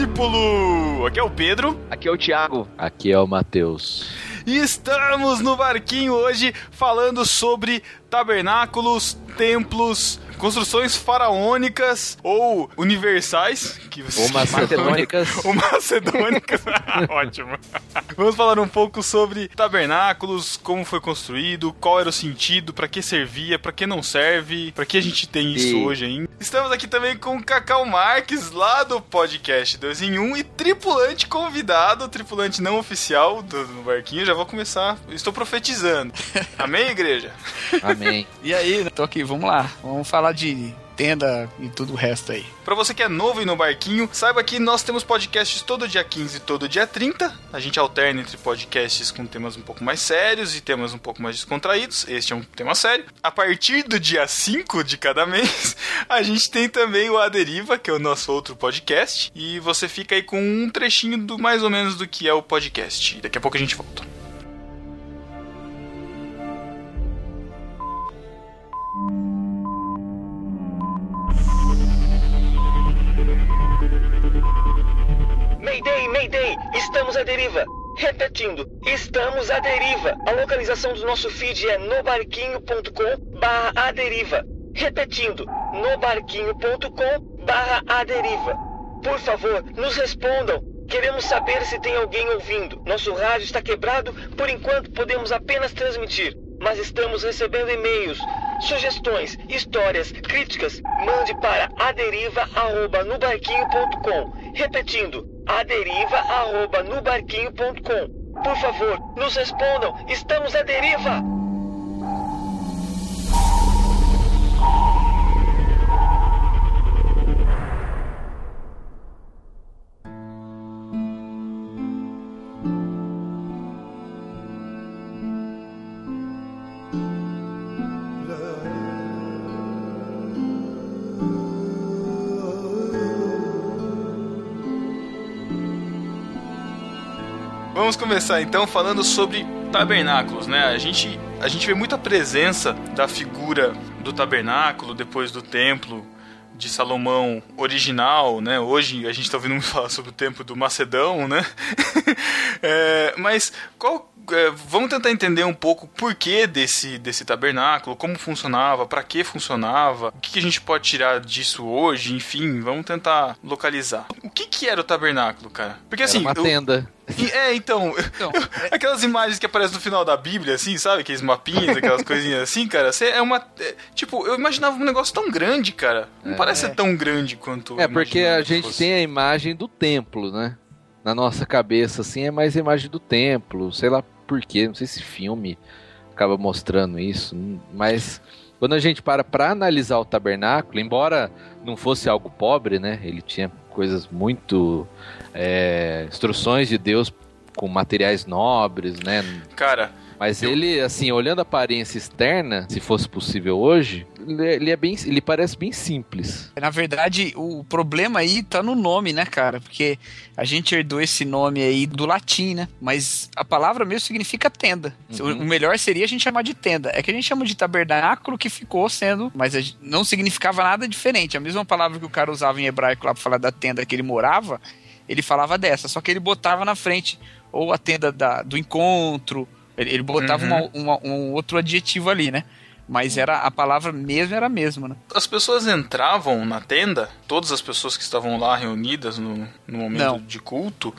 Discípulo! Aqui é o Pedro. Aqui é o Thiago. Aqui é o Matheus. E estamos no barquinho hoje falando sobre tabernáculos, templos, construções faraônicas ou universais, que ou macedônicas. ou macedônicas. Ótimo. Vamos falar um pouco sobre tabernáculos, como foi construído, qual era o sentido, para que servia, para que não serve, para que a gente tem isso e... hoje ainda. Estamos aqui também com o Cacau Marques, lá do podcast 2 em 1 e tripulante convidado, tripulante não oficial do, do barquinho. Já vou começar, estou profetizando. Amém, igreja? Amém. e aí, tô aqui, vamos lá. Vamos falar de tenda e tudo o resto aí. Para você que é novo e no barquinho, saiba que nós temos podcasts todo dia 15 e todo dia 30. A gente alterna entre podcasts com temas um pouco mais sérios e temas um pouco mais descontraídos. Este é um tema sério. A partir do dia 5 de cada mês, a gente tem também o A Deriva, que é o nosso outro podcast. E você fica aí com um trechinho do mais ou menos do que é o podcast. Daqui a pouco a gente volta. Mayday, Mayday! Estamos à deriva! Repetindo, estamos à deriva! A localização do nosso feed é nobarquinho.com barra a deriva. Repetindo, nobarquinho.com barra a deriva. Por favor, nos respondam. Queremos saber se tem alguém ouvindo. Nosso rádio está quebrado, por enquanto podemos apenas transmitir mas estamos recebendo e-mails, sugestões, histórias, críticas. Mande para aderiva@nubarquinho.com. Repetindo, aderiva@nubarquinho.com. Por favor, nos respondam. Estamos à deriva. Vamos começar então falando sobre tabernáculos, né? A gente, a gente vê muita presença da figura do tabernáculo depois do templo de Salomão original, né? Hoje a gente está ouvindo muito falar sobre o templo do Macedão, né? é, mas qual é, vamos tentar entender um pouco o porquê desse, desse tabernáculo, como funcionava, para que funcionava, o que, que, a gente pode tirar disso hoje, enfim, vamos tentar localizar. O que, que era o tabernáculo, cara? Porque assim. Era uma eu, tenda. É, então, então é... aquelas imagens que aparecem no final da Bíblia, assim, sabe? Aqueles mapinhas, aquelas coisinhas assim, cara. Você é uma. É, tipo, eu imaginava um negócio tão grande, cara. Não é, parece ser tão grande quanto. É, porque a gente fosse. tem a imagem do templo, né? Na nossa cabeça, assim, é mais a imagem do templo, sei lá porquê, não sei se filme acaba mostrando isso, mas quando a gente para para analisar o tabernáculo, embora não fosse algo pobre, né? Ele tinha coisas muito é, instruções de Deus com materiais nobres, né? Cara, mas eu... ele, assim, olhando a aparência externa, se fosse possível hoje, ele é bem. Ele parece bem simples. Na verdade, o problema aí tá no nome, né, cara? Porque a gente herdou esse nome aí do latim, né? Mas a palavra mesmo significa tenda. Uhum. O melhor seria a gente chamar de tenda. É que a gente chama de tabernáculo que ficou sendo, mas não significava nada diferente. A mesma palavra que o cara usava em hebraico lá pra falar da tenda que ele morava, ele falava dessa, só que ele botava na frente ou a tenda da, do encontro ele, ele botava uhum. uma, uma, um outro adjetivo ali, né? Mas era a palavra mesmo era a mesma, né? As pessoas entravam na tenda, todas as pessoas que estavam lá reunidas no, no momento Não. de culto.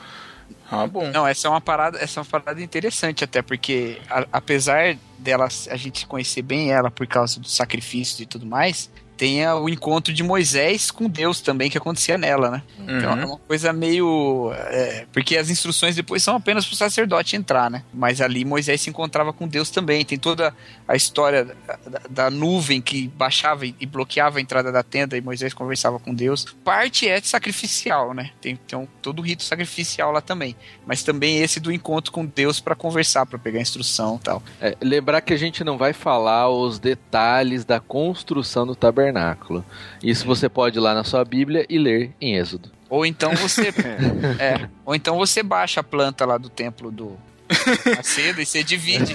Ah, bom. Não, essa é uma parada, essa é uma parada interessante até porque a, apesar dela a gente conhecer bem ela por causa do sacrifício e tudo mais, tenha o encontro de Moisés com Deus também que acontecia nela, né? Uhum. Então é uma coisa meio. É, porque as instruções depois são apenas para o sacerdote entrar, né? Mas ali Moisés se encontrava com Deus também. Tem toda a história da, da nuvem que baixava e, bloqueava a entrada da tenda e Moisés conversava com Deus. Parte é sacrificial, né? Tem, tem um, todo o rito sacrificial lá também. Mas também esse do encontro com Deus para conversar, para pegar instrução e tal. É, lembrar que a gente não vai falar os detalhes da construção do tabernáculo tabernáculo. Isso você pode ir lá na sua Bíblia e ler em Êxodo. Ou então você. é, ou então você baixa a planta lá do templo do. a seda e você divide.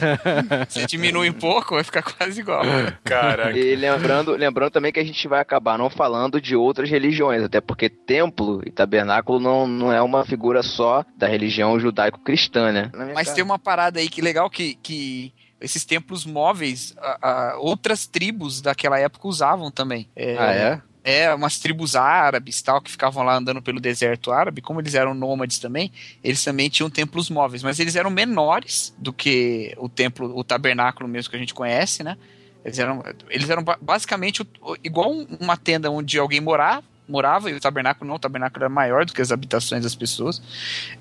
você diminui um pouco, vai ficar quase igual. Caraca. E lembrando, lembrando também que a gente vai acabar não falando de outras religiões, até porque templo e tabernáculo não, não é uma figura só da religião judaico-cristã, né? Mas casa- tem uma parada aí que legal que, que esses templos móveis, a- a- outras tribos daquela época usavam também. É, Ah, é? é, umas tribos árabes tal, que ficavam lá andando pelo deserto árabe, como eles eram nômades também, eles também tinham templos móveis, mas eles eram menores do que o templo, o tabernáculo mesmo que a gente conhece, né? Eles eram, eles eram ba- basicamente igual um- uma tenda onde alguém morava, morava, e o tabernáculo não, o tabernáculo era maior do que as habitações das pessoas,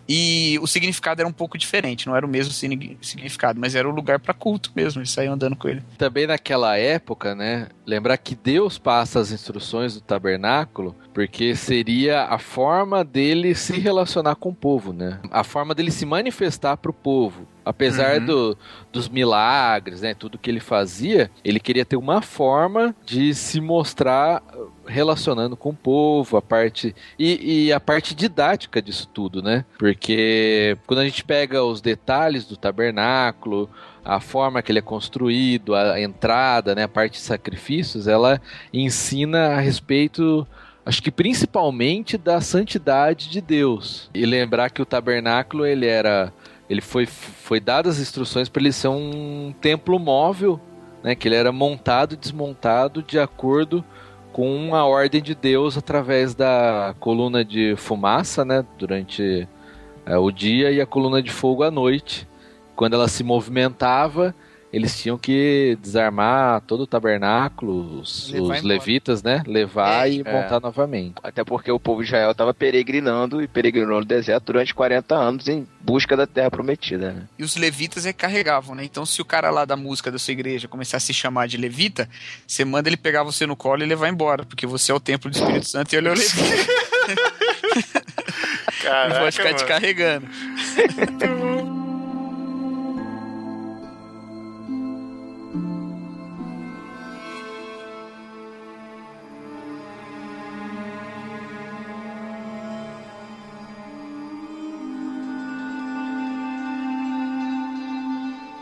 e o significado era um pouco diferente, não era o mesmo signi- significado, mas era o lugar para culto mesmo, eles saíam andando com ele. Também naquela época, né? Lembrar que Deus passa as instruções do tabernáculo, porque seria a forma dele se relacionar com o povo, né? A forma dele se manifestar para o povo. Apesar Uhum. do, dos milagres, né? Tudo que ele fazia, ele queria ter uma forma de se mostrar relacionando com o povo, a parte e, e a parte didática disso tudo, né? Porque quando a gente pega os detalhes do tabernáculo, a forma que ele é construído, a entrada, né, a parte de sacrifícios, ela ensina a respeito, acho que principalmente da santidade de Deus. E lembrar que o tabernáculo ele era, ele foi foi dadas as instruções para ele ser um templo móvel, né, que ele era montado e desmontado de acordo com a ordem de Deus através da coluna de fumaça, né, durante é, o dia e a coluna de fogo à noite. Quando ela se movimentava, eles tinham que desarmar todo o tabernáculo, os, os levitas, né? Levar É, e é. montar novamente. Até porque o povo de Israel estava peregrinando e peregrinou no deserto durante 40 anos em busca da terra prometida, né? E os levitas recarregavam, né? Então, se o cara lá da música da sua igreja começar a se chamar de levita, você manda ele pegar você no colo e levar embora, porque você é o templo do Espírito Santo e ele é o levita. Caraca, pode ficar te mano. carregando.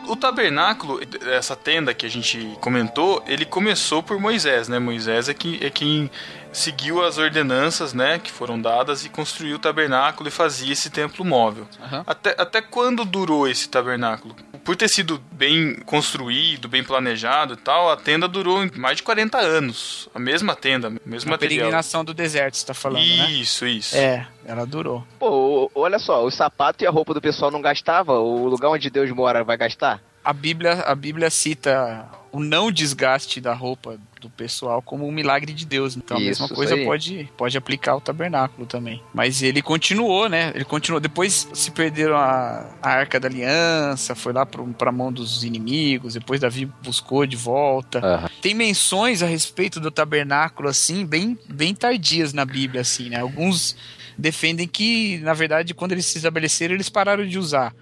O tabernáculo, essa tenda que a gente comentou, ele começou por Moisés, né? Moisés é, que, é quem seguiu as ordenanças, né, que foram dadas e construiu o tabernáculo e fazia esse templo móvel. Aham. Até, até quando durou esse tabernáculo? Por ter sido bem construído, bem planejado e tal, a tenda durou mais de 40 anos. A mesma tenda, o mesmo A material. peregrinação do deserto, você tá falando, né? Isso, isso. É, ela durou. Pô, o- olha só, o sapato e a roupa do pessoal não gastava, o lugar onde Deus mora vai gastar? A Bíblia, a Bíblia cita o não desgaste da roupa do pessoal como um milagre de Deus. Então a Isso, mesma isso coisa aí. pode, pode aplicar ao tabernáculo também. Mas ele continuou, né? Ele continuou. Depois se perderam a, a Arca da Aliança, foi lá para a mão dos inimigos. Depois Davi buscou de volta. Aham. Tem menções a respeito do tabernáculo assim, bem, bem tardias na Bíblia, assim, né? Alguns defendem que, na verdade, quando eles se estabeleceram, eles pararam de usar.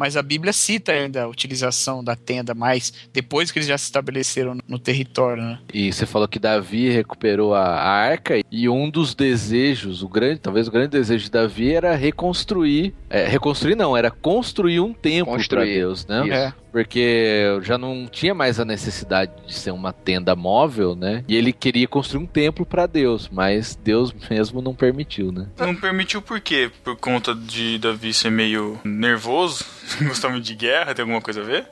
Mas a Bíblia cita ainda a utilização da tenda mais depois que eles já se estabeleceram no território, né? E você falou que Davi recuperou a, a arca e um dos desejos, o grande, talvez o grande desejo de Davi era reconstruir, é, reconstruir não, era construir um templo para. Deus, né? Isso. É. Porque já não tinha mais a necessidade de ser uma tenda móvel, né? E ele queria construir um templo para Deus, mas Deus mesmo não permitiu, né? Não permitiu por quê? Por conta de Davi ser meio nervoso? Gostava muito de guerra? Tem alguma coisa a ver?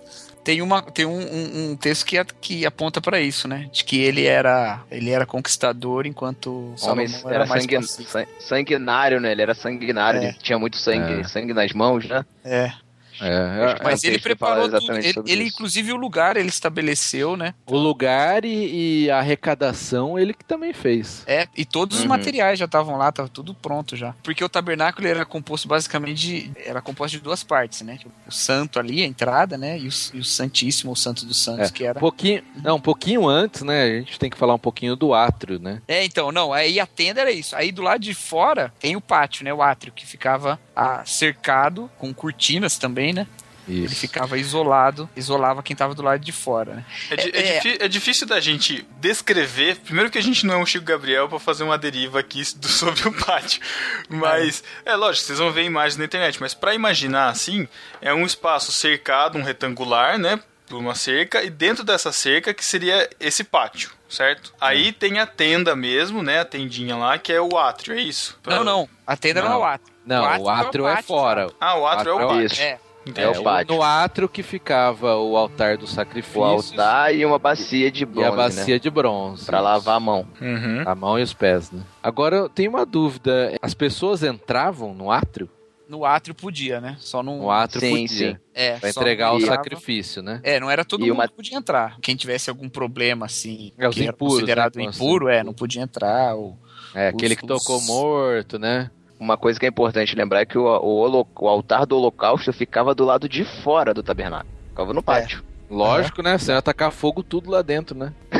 Tem, uma, tem um, um- um texto que, a- que aponta para isso, né? De que ele era, ele era conquistador enquanto Salomão Homem era, era mais sangue- pacífico. san- sanguinário, né? Ele era sanguinário, É. ele tinha muito sangue, É. sangue nas mãos, né? É. É, que Mas É, ele preparou tudo. Ele, ele, inclusive, o lugar ele estabeleceu, né? o lugar e, e a arrecadação ele que também fez. É, e todos os Uhum. materiais já estavam lá, tava tudo pronto já. Porque o tabernáculo era composto basicamente de. Era composto de duas partes, né? O santo ali, a entrada, né? E o, e o Santíssimo, o Santo dos Santos, É, que era. Um pouquinho, não, um pouquinho antes, né? A gente tem que falar um pouquinho do átrio, né? É, então, não, aí a tenda era isso. Aí do lado de fora tem o pátio, né? O átrio, que ficava ah, cercado com cortinas também, né? Ele Isso. ficava isolado, isolava quem tava do lado de fora, né? É, é É, é. é difícil da gente descrever. Primeiro que a gente não é um Chico Gabriel pra fazer uma deriva aqui do- sobre o pátio. Mas, é lógico, vocês vão ver imagens na internet. Mas pra imaginar assim, é um espaço cercado, um retangular, né? Por uma cerca. E dentro dessa cerca que seria esse pátio, certo? Aí tem a tenda mesmo, né? A tendinha lá, que é o átrio, é isso? Não, não. A tenda Não. era o átrio. Não, o átrio é pátio, fora. Ah, o átrio é o Átrio pátio. Isso. É. É o pátio. No átrio que ficava o altar do sacrifício O altar e uma bacia de e bronze, a bacia né? de bronze. Pra lavar a mão. Uhum. A mão e os pés, né? Agora, eu tenho uma dúvida. As pessoas entravam no átrio? No átrio podia, né? Só não. No átrio Sim, podia. sim. É, Pra só entregar o sacrifício, né? É, não era todo E mundo uma- que podia entrar. Quem tivesse algum problema, assim, É, os que era impuros, considerado né, impuro, é, não podia entrar. Ou... É, aquele que Os- tocou os- morto, né? Uma coisa que é importante lembrar é que o, o, o altar do holocausto ficava do lado de fora do tabernáculo. Ficava no pátio. Lógico, né? Você ia atacar fogo tudo lá dentro, né?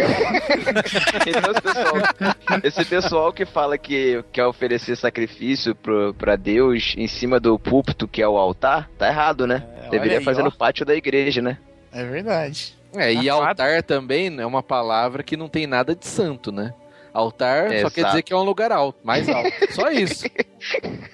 Então, esse pessoal, esse pessoal que fala que quer oferecer sacrifício pro, pra Deus em cima do púlpito, que é o altar, tá errado, né? É, Deveria aí, fazer ó. no pátio da igreja, né? É verdade. É, e A altar também é uma palavra que não tem nada de santo, né? Altar só Exato. quer dizer que é um lugar alto, mais alto. Só isso.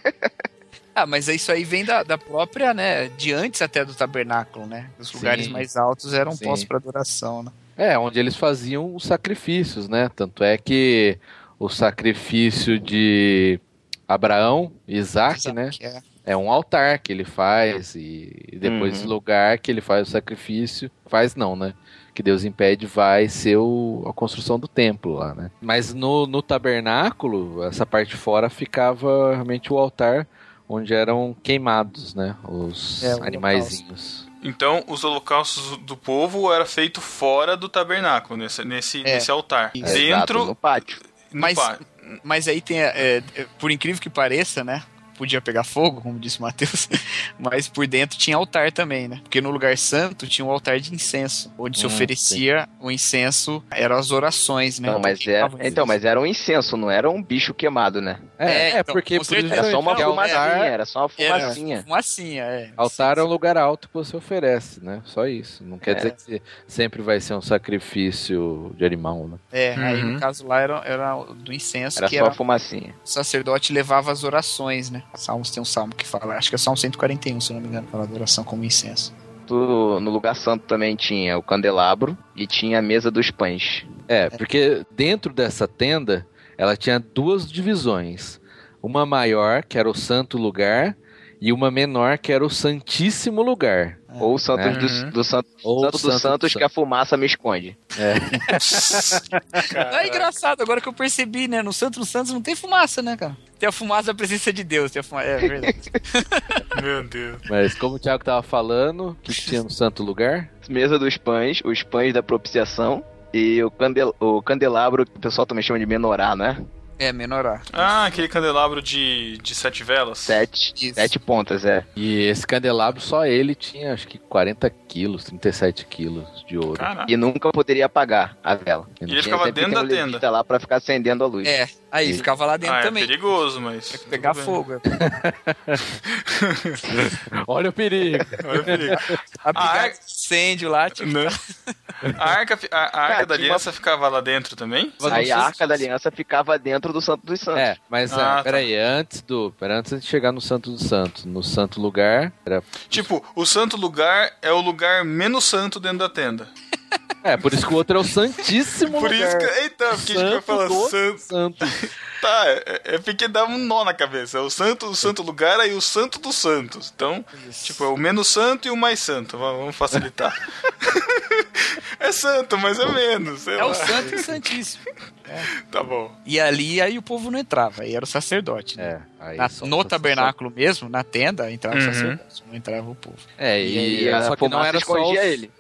Ah, mas isso aí vem da, da própria, né? De antes até do tabernáculo, né? Os Sim. lugares mais altos eram Sim. postos para adoração, né? É, onde eles faziam os sacrifícios, né? Tanto é que o sacrifício de Abraão, Isaac, né? Que é- É um altar que ele faz e e depois Uhum. esse lugar que ele faz o sacrifício, faz não, né? Que Deus impede vai ser o- a construção do templo lá, né? Mas no, no tabernáculo, essa parte de fora ficava realmente o altar onde eram queimados, né? Os É, animaizinhos. Então, os holocaustos do povo era feito fora do tabernáculo, nesse, nesse, É. nesse altar. Isso. Exato, Dentro. no pátio. no Mas, pá- mas aí tem, é, é, por incrível que pareça, né? Podia pegar fogo, como disse o Matheus, mas por dentro tinha altar também, né? Porque no lugar santo tinha um altar de incenso, onde se Hum, oferecia o incenso, eram as orações, né? Não, mas Então, era, então, incenso. mas era um incenso, não era um bicho queimado, né? É, É, é, então, porque por. Era só uma que Não, fumacinha, altar, era só uma Era fumacinha. fumacinha, é. altar é um lugar alto que você oferece, né? Só isso. Não quer É. dizer que sempre vai ser um sacrifício de animal, né? É, aí Uhum. no caso lá era, era do incenso, Era que só era a fumacinha. o sacerdote levava as orações, né? Salmos tem um salmo que fala, acho que é Salmo 141, se não me engano, fala da oração como incenso. No lugar santo também tinha o candelabro e tinha a mesa dos pães. É, porque dentro dessa tenda ela tinha duas divisões. Uma maior, que era o santo lugar, e uma menor, que era o santíssimo lugar. Ou o Santos É. do, Uhum. do Santo, Ou Santo dos Santos que a fumaça me esconde. É engraçado, agora que eu percebi, né? No Santo dos Santos não tem fumaça, né, cara? Tem a fumaça da presença de Deus, tem a fumaça... É verdade. Meu Deus. Mas como o Thiago tava falando, o que, que tinha no santo lugar? Mesa dos pães, os pães da propiciação e o, candel, o candelabro, que o pessoal também chama de menorá, né? É, menorar. Ah, aquele candelabro de, de sete velas? Sete, Isso. sete pontas, é. E esse candelabro, só ele tinha acho que 40 quilos, 37 quilos de ouro. Caraca. E nunca poderia apagar a vela. E ele Tinha ficava dentro da tenda. lá pra ficar acendendo a luz. É, aí E- ficava lá dentro Ah, é também. perigoso, mas. Que pegar fogo. Olha o perigo! Olha o perigo. É? incêndio lá, tipo? A arca, a, a arca Cara, da aliança ficava lá dentro também? Aí a arca da aliança ficava dentro do Santo dos Santos. É, mas Ah, ah, tá. peraí, antes do. Pera, antes de chegar no Santo dos Santos, no santo lugar, era. Tipo, o santo lugar é o lugar menos santo dentro da tenda. É, por isso que o outro é o Santíssimo Por lugar. isso que. Eita, porque a gente vai falar do santo. santo. Tá, é, é porque dá um nó na cabeça. É o santo, o santo lugar aí o santo dos santos. Então, tipo, é o menos santo e o mais santo. Va- Vamos facilitar. é santo, mas é menos. Sei é lá. o santo e o santíssimo. Tá bom. E ali, aí o povo não entrava, aí era o sacerdote. né? É, aí Na- só- no só- tabernáculo mesmo, na tenda, entrava Uhum. o sacerdote, não entrava o povo. É, E, e, a só que não era só escondia os, ele.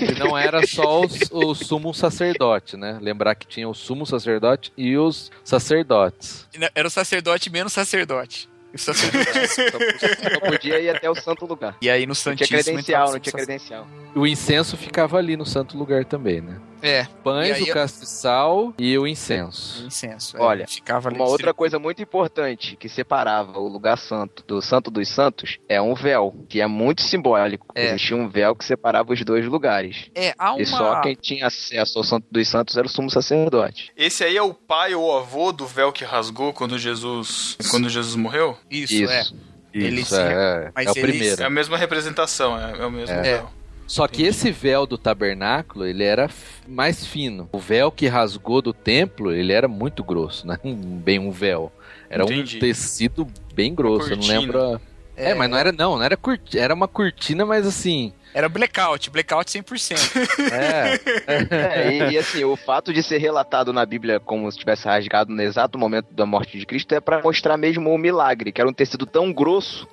E não era só os, o sumo sacerdote, né? Lembrar que tinha o sumo sacerdote e os sacerdotes. Era o sacerdote menos sacerdote. O sacerdotisa. Só, podia ir até o santo lugar. E aí no Não tinha Santíssimo... credencial, não o tinha credencial. O incenso ficava ali no santo lugar também, né? É, Pães, E o eu- castiçal e o o incenso. incenso. é, Olha, ficava ali Uma outra coisa muito importante que separava o lugar santo do santo dos santos é um véu, que é muito simbólico. É. Existia um véu que separava os dois lugares. É, há uma... E só quem tinha acesso ao santo dos santos era o sumo sacerdote. Esse aí é o pai ou avô do véu que rasgou quando Jesus, quando Jesus morreu? Isso, Isso. é. Ele Isso, é, mas é o eles- primeiro. É a mesma representação, é, é o mesmo É. véu. Só que esse véu do tabernáculo, ele era mais fino. O véu que rasgou do templo, ele era muito grosso, né? Um- Bem um véu. Era Entendi. um tecido bem grosso, eu não lembro. a- É, mas não era não, não era cortina, era uma cortina, mas assim, Era blackout, blackout 100%. é, É, e, e, assim, o fato de ser relatado na Bíblia como se tivesse rasgado no exato momento da morte de Cristo é pra mostrar mesmo o milagre, que era um tecido tão grosso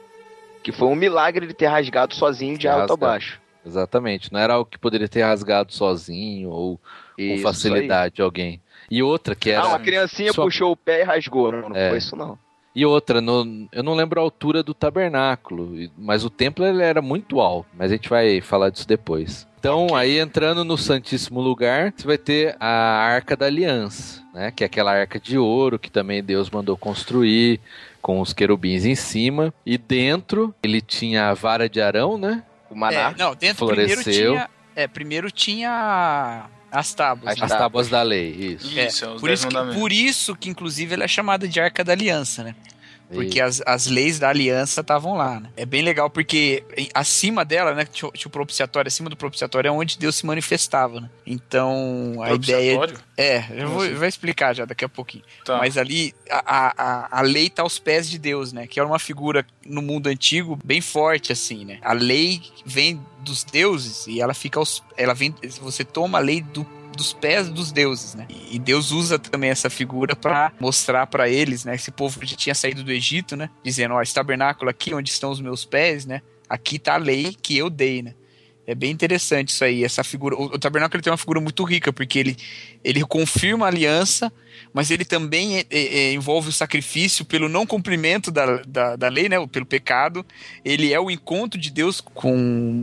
que foi um milagre ele ter rasgado sozinho de alto a baixo. exatamente, não era algo que poderia ter rasgado sozinho ou com Isso facilidade de alguém. E outra que aí. era Ah, uma criancinha Só- puxou o pé e rasgou. Não, não É. foi isso não. E outra, no- eu não lembro a altura do tabernáculo, mas o templo ele era muito alto, mas a gente vai falar disso depois. Então, aí entrando no Santíssimo Lugar, você vai ter a Arca da Aliança, né? Que é aquela arca de ouro que também Deus mandou construir, com os querubins em cima. E dentro ele tinha a vara de Arão, né? O maná. É, não, dentro primeiro floresceu. tinha. É, primeiro tinha as tábuas. As né? As tábuas da lei, isso. Isso, é, os Por dez isso, que, por isso que, inclusive, ela é chamada de Arca da Aliança, né? Porque as, as leis da aliança estavam lá, né? É bem legal porque em- acima dela, né? Tinha, o- tinha o propiciatório, acima do propiciatório é onde Deus se manifestava, né? Então, a ideia. Propiciatório? É, eu vou, Como assim? eu vou explicar já daqui a pouquinho. Tá. Mas ali, a, a, a lei tá aos pés de Deus, né? Que era uma figura no mundo antigo bem forte, assim, né? A lei vem dos deuses e ela fica aos. Ela vem. Você toma a lei do, dos pés dos deuses, né? E Deus usa também essa figura para mostrar para eles, né? Esse povo já tinha saído do Egito, né? Dizendo, ó, esse tabernáculo aqui onde estão os meus pés, né? Aqui tá a lei que eu dei, né? É bem interessante isso aí, essa figura. O, o tabernáculo tem uma figura muito rica, porque ele, ele confirma a aliança, mas ele também é- é- é- envolve o sacrifício pelo não cumprimento da, da, da lei, né? Pelo pecado. Ele é o encontro de Deus com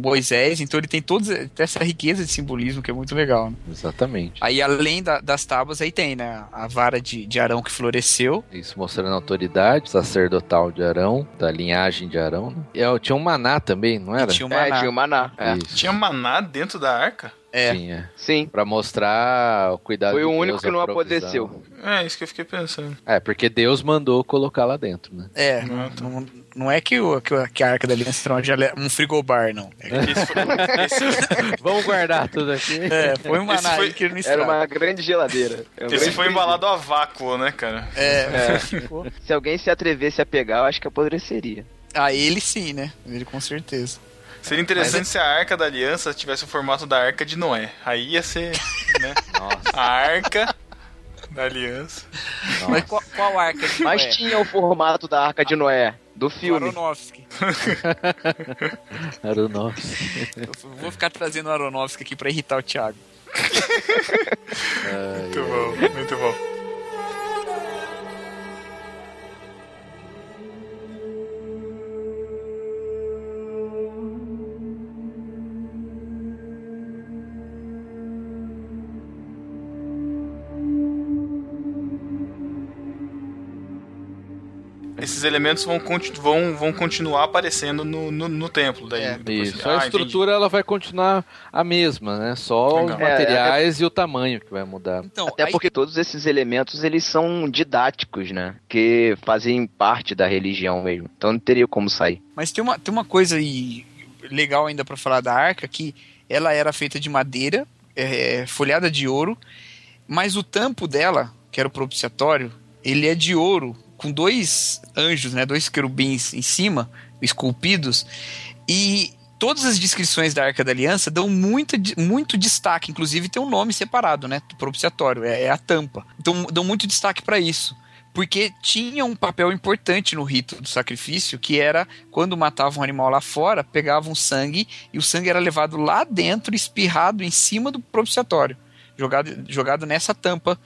Moisés, então ele tem toda essa riqueza de simbolismo que é muito legal. né? Exatamente. Aí, além da- das tábuas, aí tem, né? A vara de, de Arão que floresceu. Isso mostrando a autoridade sacerdotal de Arão, da linhagem de Arão. Né? E, ó, tinha um maná também, não e era? tinha o É, maná. tinha o maná. É. Tinha maná dentro da arca? É. Tinha. Sim. Pra mostrar o cuidado Foi de o Deus, único que não apodreceu. É, isso que eu fiquei pensando. É, porque Deus mandou colocar lá dentro, né? É, Ah, não, tá. não, não é que, o, que, a Arca da Aliança era uma gele- um frigobar, não. É, foi, esse- Vamos guardar tudo aqui. é, foi um Esse foi- que ele não Era uma grande geladeira. Era um esse grande foi embalado a vácuo, né, cara? É, Se alguém se atrevesse a pegar, eu acho que apodreceria. a ele sim, né? Ele com certeza. Seria interessante se a Arca da Aliança tivesse o formato da Arca de Noé. Aí ia ser, né? Nossa, A Arca da Aliança. Mas qual, qual arca de Mas Noé? tinha o formato da Arca de Noé, do filme. Aronofsky. era o nosso. Eu vou ficar trazendo o Aronofsky aqui pra irritar o Thiago. Muito bom, muito bom. Esses elementos vão, vão, vão continuar aparecendo no, no, no templo. Daí, É. Isso. Ah, a estrutura ela vai continuar a mesma, né? Só Legal. os materiais e o tamanho que vai mudar. Então, Até aí- porque todos esses elementos, eles são didáticos, né? Que fazem parte da religião mesmo. Então não teria como sair. Mas tem uma, tem uma coisa aí legal ainda pra falar da arca, que ela era feita de madeira, é, folhada de ouro, mas o tampo dela, que era o propiciatório, ele é de ouro, com dois anjos, né, dois querubins em cima, esculpidos, e todas as descrições da Arca da Aliança dão muito, muito destaque, inclusive tem um nome separado, né, do propiciatório, é, é a tampa. Então dão muito destaque para isso porque tinha um papel importante no rito do sacrifício, que era quando matavam um animal lá fora, pegavam sangue e o sangue era levado lá dentro, espirrado em cima do propiciatório, jogado, jogado nessa tampa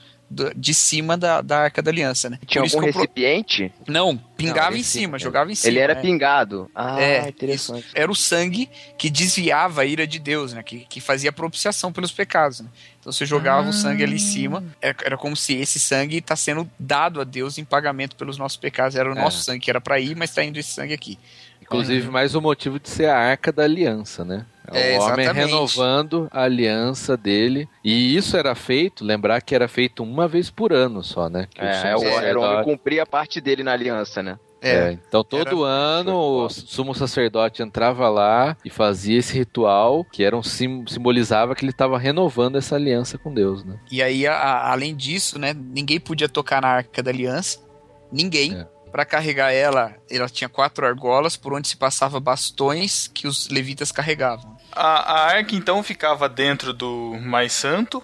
de cima da, da Arca da Aliança, né? Tinha isso algum eu pro- recipiente? Não, pingava Não, em cima, jogava em cima. Ele era né? pingado. Ah, É, interessante. Era o sangue que desviava a ira de Deus, né? Que, que fazia propiciação pelos pecados, né? Então você jogava o sangue ali em cima, era, era como se esse sangue está sendo dado a Deus em pagamento pelos nossos pecados. Era o É. nosso sangue que era para ir, mas está indo esse sangue aqui. Inclusive, mais o motivo de ser a arca da aliança, né? É, o homem exatamente. renovando a aliança dele. E isso era feito, lembrar que era feito uma vez por ano só, né? Que o É, é, o- era o homem cumprir a parte dele na aliança, né? É, então todo ano o sumo sacerdote entrava lá e fazia esse ritual que era um sim- simbolizava que ele estava renovando essa aliança com Deus, né? E aí, a- além disso, né? Ninguém podia tocar na Arca da Aliança. Ninguém. É. Para carregar ela, ela tinha quatro argolas por onde se passava bastões que os levitas carregavam. A, a arca então ficava dentro do mais santo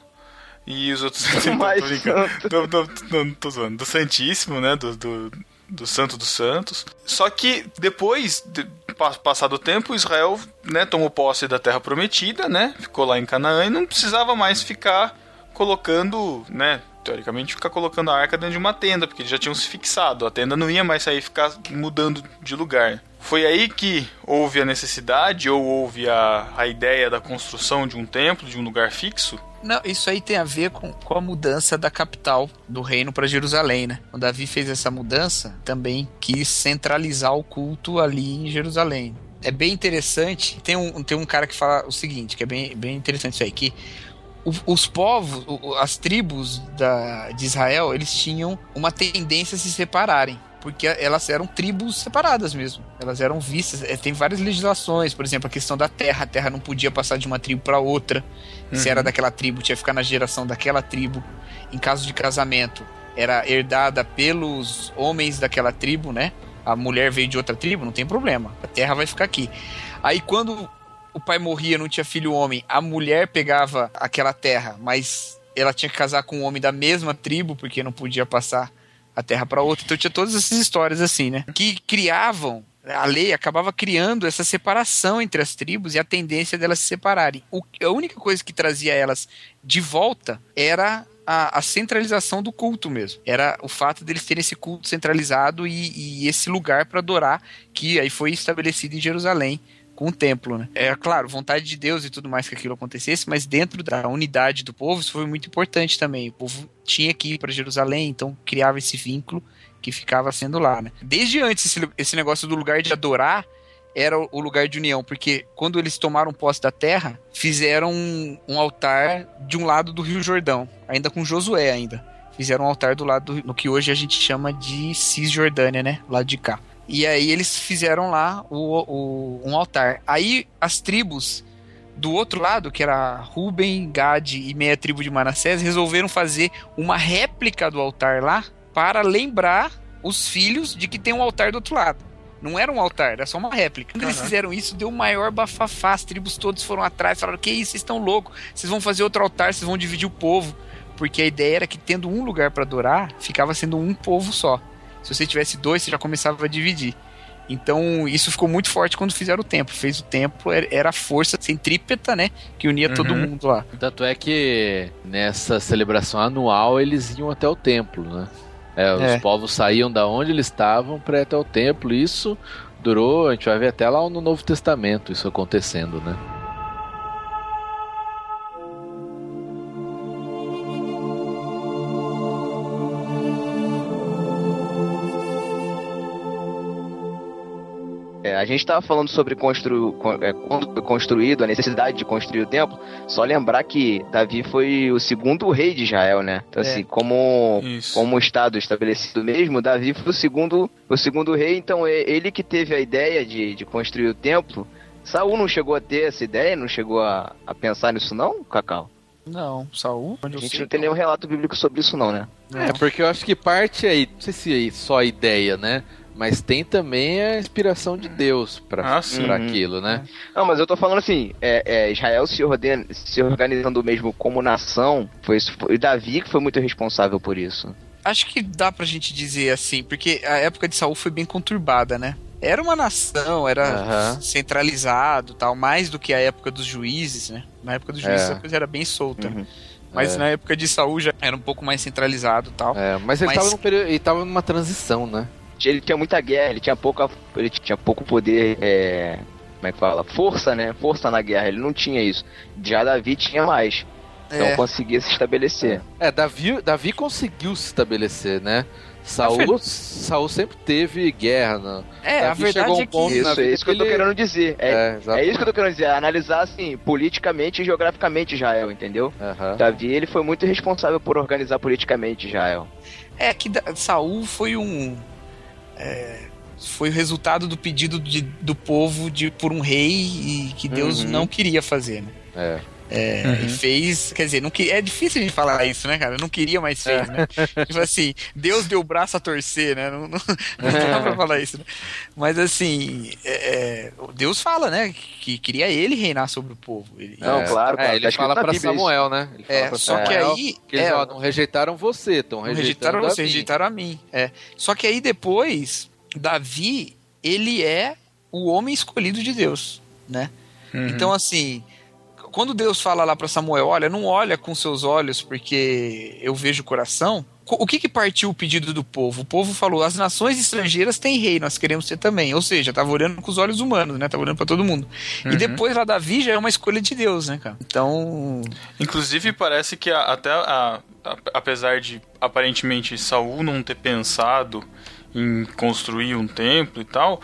e os outros. Mais santo. Não, não, não, não tô zoando. Do Santíssimo, né? Do, do, do Santo dos Santos. Só que depois, de, pa- passado o tempo, Israel né, tomou posse da Terra Prometida, né? Ficou lá em Canaã e não precisava mais ficar colocando, né? Teoricamente, ficar colocando a arca dentro de uma tenda, porque eles já tinham se fixado. A tenda não ia mais sair ficar mudando de lugar. Foi aí que houve a necessidade ou houve a, a ideia da construção de um templo, de um lugar fixo? Não, isso aí tem a ver com, com a mudança da capital do reino para Jerusalém, né? Quando Davi fez essa mudança, também quis centralizar o culto ali em Jerusalém. É bem interessante. Tem um, tem um cara que fala o seguinte, que é bem, bem interessante isso aí, que os povos, as tribos da, de Israel, eles tinham uma tendência a se separarem. Porque elas eram tribos separadas mesmo. Elas eram vistas. é, Tem várias legislações, por exemplo, a questão da terra. A terra não podia passar de uma tribo para outra. Se Uhum. era daquela tribo, tinha que ficar na geração daquela tribo. Em caso de casamento, era herdada pelos homens daquela tribo, né? A mulher veio de outra tribo, não tem problema. A terra vai ficar aqui. Aí quando o pai morria, não tinha filho homem, a mulher pegava aquela terra, mas ela tinha que casar com um homem da mesma tribo, porque não podia passar a terra para outra. Então tinha todas essas histórias assim, né? Que criavam a lei acabava criando essa separação entre as tribos e a tendência delas se separarem. O- a única coisa que trazia elas de volta era a, a centralização do culto mesmo. Era o fato deles terem esse culto centralizado e, e esse lugar para adorar que aí foi estabelecido em Jerusalém com o templo, né? É claro, vontade de Deus e tudo mais que aquilo acontecesse, mas dentro da unidade do povo isso foi muito importante também. O povo tinha que ir para Jerusalém, então criava esse vínculo que ficava sendo lá, né? Desde antes esse, esse negócio do lugar de adorar era o lugar de união, porque quando eles tomaram posse da terra, fizeram um, um altar de um lado do Rio Jordão, ainda com Josué ainda. Fizeram um altar do lado do, no que hoje a gente chama de Cisjordânia, né? Lado de cá. E aí eles fizeram lá o, o- um altar. Aí as tribos do outro lado, que era Ruben, Gad e meia tribo de Manassés, resolveram fazer uma réplica do altar lá para lembrar os filhos de que tem um altar do outro lado. Não era um altar, era só uma réplica. Quando eles Aham. fizeram isso, deu o maior bafafá. As tribos todos foram atrás, falaram: Que isso, vocês estão loucos? Vocês vão fazer outro altar, vocês vão dividir o povo. Porque a ideia era que tendo um lugar para adorar, ficava sendo um povo só. Se você tivesse dois, você já começava a dividir. Então, isso ficou muito forte quando fizeram o templo. Fez o templo, era- a força centrípeta, né? Que unia todo Uhum. mundo lá. Tanto é que nessa celebração anual eles iam até o templo, né? É, os É. povos saíam da onde eles estavam para ir até o templo. E isso durou, a gente vai ver até lá no Novo Testamento isso acontecendo, né? A gente estava falando sobre constru... con- é, quando foi construído, a necessidade de construir o templo. Só lembrar que Davi foi o segundo rei de Israel, né? Então, É. assim, como, Isso. como Estado estabelecido mesmo, Davi foi o segundo, o segundo rei. Então, é ele que teve a ideia de, de construir o templo. Saul não chegou a ter essa ideia? Não chegou a, a pensar nisso, não, Cacau? Não, Saul. A gente não tem nenhum relato bíblico sobre isso, não, né? É, porque eu acho que parte aí, não sei se é só a ideia, né? Mas tem também a inspiração de Deus para Ah, pra Uhum. aquilo, né? Não, mas eu tô falando assim, é, é, Israel se, ordena, se organizando mesmo como nação, foi, foi Davi que foi muito responsável por isso. Acho que dá pra gente dizer assim, porque a época de Saul foi bem conturbada, né? Era uma nação, era Aham. centralizado tal, mais do que a época dos juízes, né? Na época dos juízes É. a coisa era bem solta. Uhum. Mas É. na época de Saul já era um pouco mais centralizado e tal. É, mas ele Mas- tava num período, ele tava numa transição, né? Ele tinha muita guerra, ele tinha pouca. Ele tinha pouco poder. É, como é que fala? Força, né? Força na guerra. Ele não tinha isso. Já Davi tinha mais. Então É. conseguia se estabelecer. É, Davi, Davi conseguiu se estabelecer, né? Saul, Saul sempre teve guerra, né? É, a Davi verdade chegou a um é que. ponto- Isso, é isso que eu tô ele- querendo dizer. É, É, é isso que eu tô querendo dizer. Analisar, assim, politicamente e geograficamente Israel, entendeu? Davi, ele foi muito responsável por organizar politicamente Israel. É que da- Saul foi um. É, foi o resultado do pedido de- do povo de, por um rei e que Deus Uhum. não queria fazer, né? É. É, Uhum. E fez, quer dizer, não que, é difícil de falar isso, né, cara? Não queria, mas fez, né? tipo assim, Deus deu o braço a torcer, né? Não, não, não dá pra falar isso, né? Mas assim, é, é, Deus fala, né? Que queria ele reinar sobre o povo. Ele- Não, É. claro, É, cara, ele tá fala pra Bíblia isso. Samuel, né? Ele fala É, pra só que Samuel aí. que eles é, ó, não rejeitaram você, estão rejeitaram você, Davi. rejeitaram a mim. É. Só que aí depois, Davi, ele é o homem escolhido de Deus, né? Uhum. Então, assim, quando Deus fala lá pra Samuel, olha, não olha com seus olhos porque eu vejo o coração. co- O que que partiu o pedido do povo? O povo falou: as nações estrangeiras têm rei, nós queremos ser também. Ou seja, tava olhando com os olhos humanos, né? Tava olhando pra todo mundo. Uhum. E depois lá Davi já é uma escolha de Deus, né, cara? Então, Inclusive, parece que a- até a- a- apesar de aparentemente Saul não ter pensado em construir um templo e tal,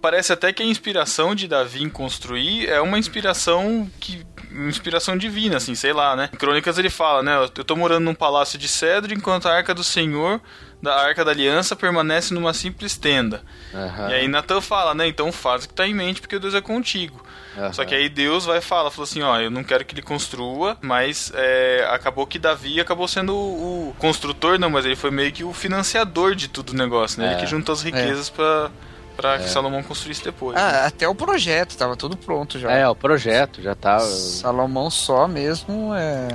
parece até que a inspiração de Davi em construir é uma inspiração que inspiração divina, assim, sei lá, né? Em Crônicas ele fala, né? Eu tô morando num palácio de cedro enquanto a arca do Senhor, da arca da aliança, permanece numa simples tenda. Aham, E aí Natan fala, né? Então faz o que tá em mente, porque Deus é contigo. aham. Só que aí Deus vai falar, falou assim, ó, eu não quero que ele construa, mas é, acabou que Davi acabou sendo o, o construtor, não, mas ele foi meio que o financiador de tudo o negócio, né? É. Ele que juntou as riquezas pra, pra que Salomão construísse depois. né? ah, até o projeto tava tudo pronto já. É, o projeto já tá Salomão só mesmo é.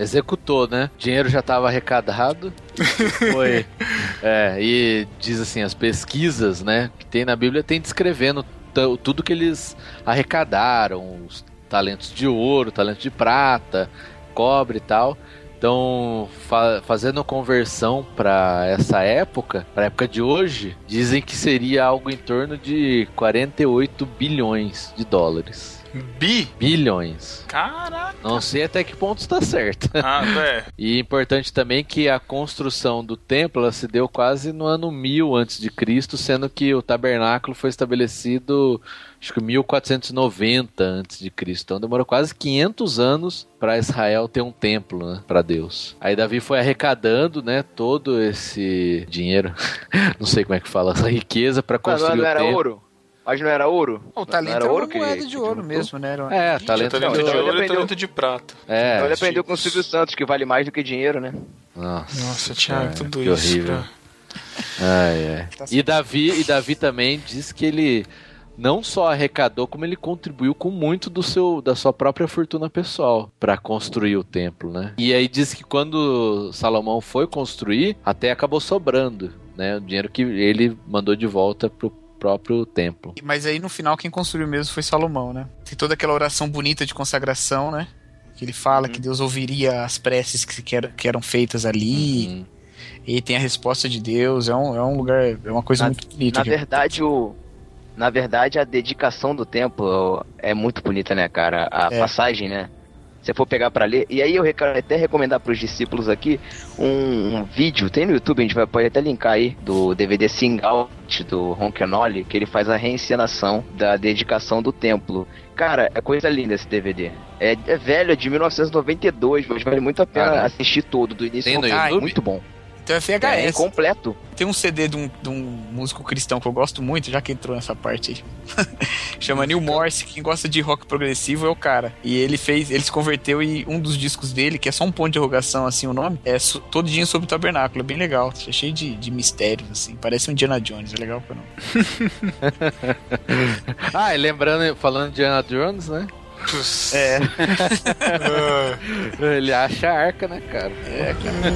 Executou, né? O dinheiro já estava arrecadado. Foi. É, e diz assim, as pesquisas, né, que tem na Bíblia tem descrevendo tudo que eles arrecadaram, os talentos de ouro, talentos de prata, cobre e tal. Então, fa- fazendo conversão para essa época, para época de hoje, dizem que seria algo em torno de 48 bilhões de dólares. Bi? Bilhões. Caraca! Não sei até que ponto está certo. Ah, é. E importante também que a construção do templo ela se deu quase no ano 1000 antes de Cristo, sendo que o tabernáculo foi estabelecido acho que 1490 antes de Cristo. Então demorou quase 500 anos para Israel ter um templo, né, para Deus. Aí Davi foi arrecadando, né, todo esse dinheiro, não sei como é que fala, essa riqueza para Mas não, construir não o era templo. ouro? Mas não era ouro? O Não talento era era, ouro uma que- moeda que de ouro mesmo, né? Era uma- É, talento talento de de então ouro ele e aprendeu- talento de prata. É, então ele aprendeu com o Silvio Santos, que vale mais do que dinheiro, né? Nossa, Nossa, Thiago, cara, tudo que isso. horrível. pra- Ai, ai. Tá E Davi, e Davi também diz que ele não só arrecadou, como ele contribuiu com muito do seu, da sua própria fortuna pessoal para construir o templo, né? E aí diz que quando Salomão foi construir, até acabou sobrando, né? O dinheiro que ele mandou de volta pro próprio templo. Mas aí no final quem construiu mesmo foi Salomão, né? Tem toda aquela oração bonita de consagração, né? Que ele fala Uhum. que Deus ouviria as preces que, que, eram, que eram feitas ali. Uhum. E tem a resposta de Deus. É um, é um lugar, é uma coisa Na- muito bonita. Na verdade, o. Na verdade, a dedicação do templo é muito bonita, né, cara? A É. passagem, né? Se for pegar pra ler. E aí eu quero até recomendar pros discípulos aqui um, um vídeo, tem no YouTube, a gente vai, pode até linkar aí, do DVD Sing Out do Ron Kenoli, que ele faz a reencenação da dedicação do templo. Cara, é coisa linda esse DVD. É, é velho, é de 1992, mas vale muito a pena Caralho. assistir todo, do início Tem ao no fim. YouTube? Muito bom. Então é É VHS. incompleto. Tem um CD de um, de um músico cristão que eu gosto muito, já que entrou nessa parte aí. Chama Neil Morse. Quem gosta de rock progressivo é o cara. E ele fez, ele se converteu e um dos discos dele, que é só um ponto de interrogação, assim, o nome, é so- todinho sobre o tabernáculo. É bem legal. É cheio de, de mistérios, assim. Parece um Indiana Jones. É legal pra não. Ah, e lembrando, falando de Anna Jones, né? É. Ah, Ele acha a arca, né, cara? É, cara.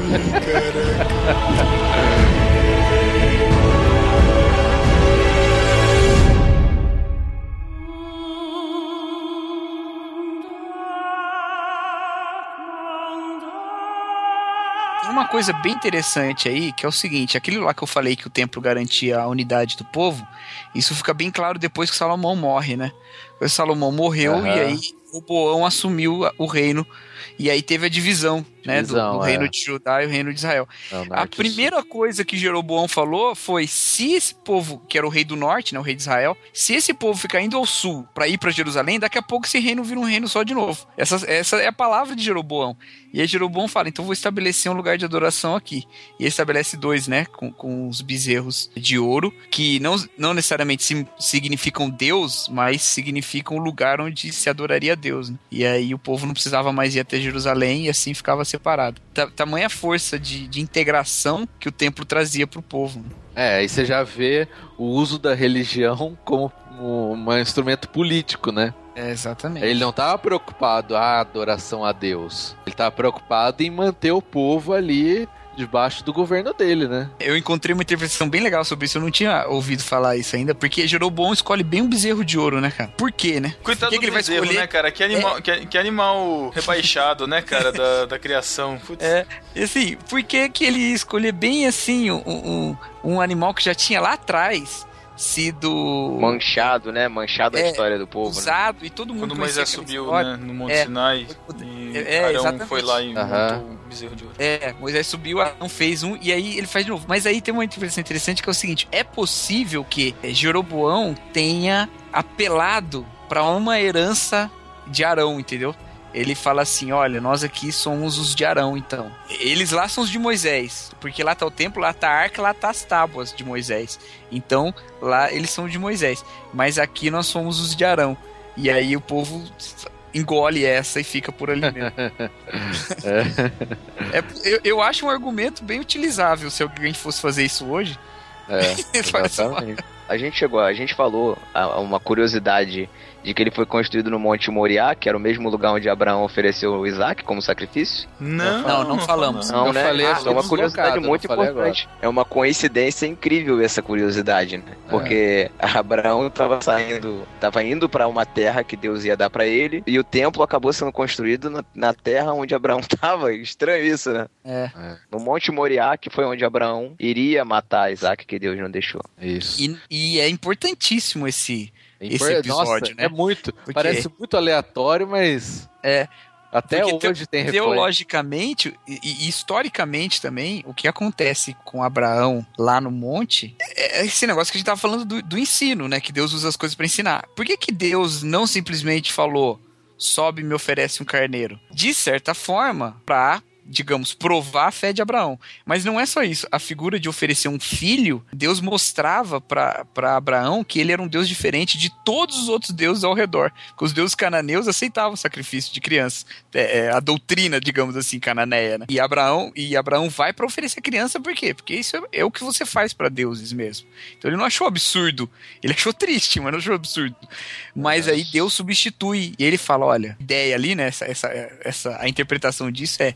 Uma coisa bem interessante aí, que é o seguinte, aquilo lá que eu falei que o templo garantia a unidade do povo, isso fica bem claro depois que Salomão morre, né? Salomão morreu Aham. e aí o Boão assumiu o reino e aí teve a divisão, né, do, Divisão, do é. reino de Judá e o reino de Israel. É, A primeira coisa que Jeroboão falou foi: se esse povo, que era o rei do norte, né, o rei de Israel, se esse povo ficar indo ao sul para ir para Jerusalém, daqui a pouco esse reino vira um reino só de novo. Essa, essa é a palavra de Jeroboão. E aí Jeroboão fala: então vou estabelecer um lugar de adoração aqui. E ele estabelece dois, né, com, com os bezerros de ouro, que não, não necessariamente significam Deus, mas significam o lugar onde se adoraria a Deus. né? E aí o povo não precisava mais ir até Jerusalém e assim ficava separado. Ta- tamanha força de, de integração que o templo trazia para o povo. né? É, aí você já vê o uso da religião como um, um instrumento político, né? É, exatamente. Ele não estava preocupado a adoração a Deus. Ele estava preocupado em manter o povo ali debaixo do governo dele, né? Eu encontrei uma interpretação bem legal sobre isso. Eu não tinha ouvido falar isso ainda, porque Jeroboão escolhe bem um bezerro de ouro, né, cara? Por quê, né? Coitado que do que ele vai bezerro, escolher? né, cara? Que animal, que, que animal rebaixado, né, cara, da, da criação. Putz. É, e assim, por que, que ele ia escolher bem assim um, um, um animal que já tinha lá atrás sido Manchado, né? Manchado a É, história do povo. né? usado e todo mundo Quando Moisés subiu, né, no Monte É. Sinai, É, e é, Arão exatamente. foi lá e montou o bezerro de ouro. É, Moisés subiu, Arão fez um e aí ele faz de novo. Mas aí tem uma interpretação interessante que é o seguinte: é possível que Jeroboão tenha apelado para uma herança de Arão, entendeu? Ele fala assim: olha, nós aqui somos os de Arão, então. Eles lá são os de Moisés, porque lá tá o templo, lá tá a arca, lá tá as tábuas de Moisés. Então, lá eles são de Moisés, mas aqui nós somos os de Arão. E aí o povo engole essa e fica por ali mesmo. É, eu, eu acho um argumento bem utilizável se alguém fosse fazer isso hoje. É, uma- exatamente. A gente chegou, a gente falou a- uma curiosidade de que ele foi construído no Monte Moriá, que era o mesmo lugar onde Abraão ofereceu o Isaac como sacrifício. Não, Não, não falamos. Não, Eu né? falei Ah, assim é uma curiosidade muito importante. É uma coincidência incrível essa curiosidade, né? Porque Abraão estava saindo, estava indo para uma terra que Deus ia dar para ele, e o templo acabou sendo construído na, na terra onde Abraão estava. Estranho isso, né? É. No Monte Moriá, que foi onde Abraão iria matar Isaac, que Deus não deixou. Isso. E, e é importantíssimo esse. Esse episódio, Nossa, né? É muito. Porque- Parece muito aleatório, mas. É. Até Porque hoje tem reflexo. Teologicamente e, e historicamente também, o que acontece com Abraão lá no monte é esse negócio que a gente tava falando do, do ensino, né? Que Deus usa as coisas para ensinar. Por que, que Deus não simplesmente falou, sobe e me oferece um carneiro? De certa forma, pra digamos, provar a fé de Abraão. Mas não é só isso. A figura de oferecer um filho, Deus mostrava para Abraão que ele era um Deus diferente de todos os outros deuses ao redor. Porque os deuses cananeus aceitavam o sacrifício de crianças. É, é, a doutrina, digamos assim, cananeia. Né? E Abraão e Abraão vai para oferecer criança por quê? Porque isso é, é o que você faz para deuses mesmo. Então ele não achou absurdo. Ele achou triste, mas não achou absurdo. Mas aí Deus substitui. E ele fala: olha, a ideia ali, né? Essa, essa, essa, a interpretação disso é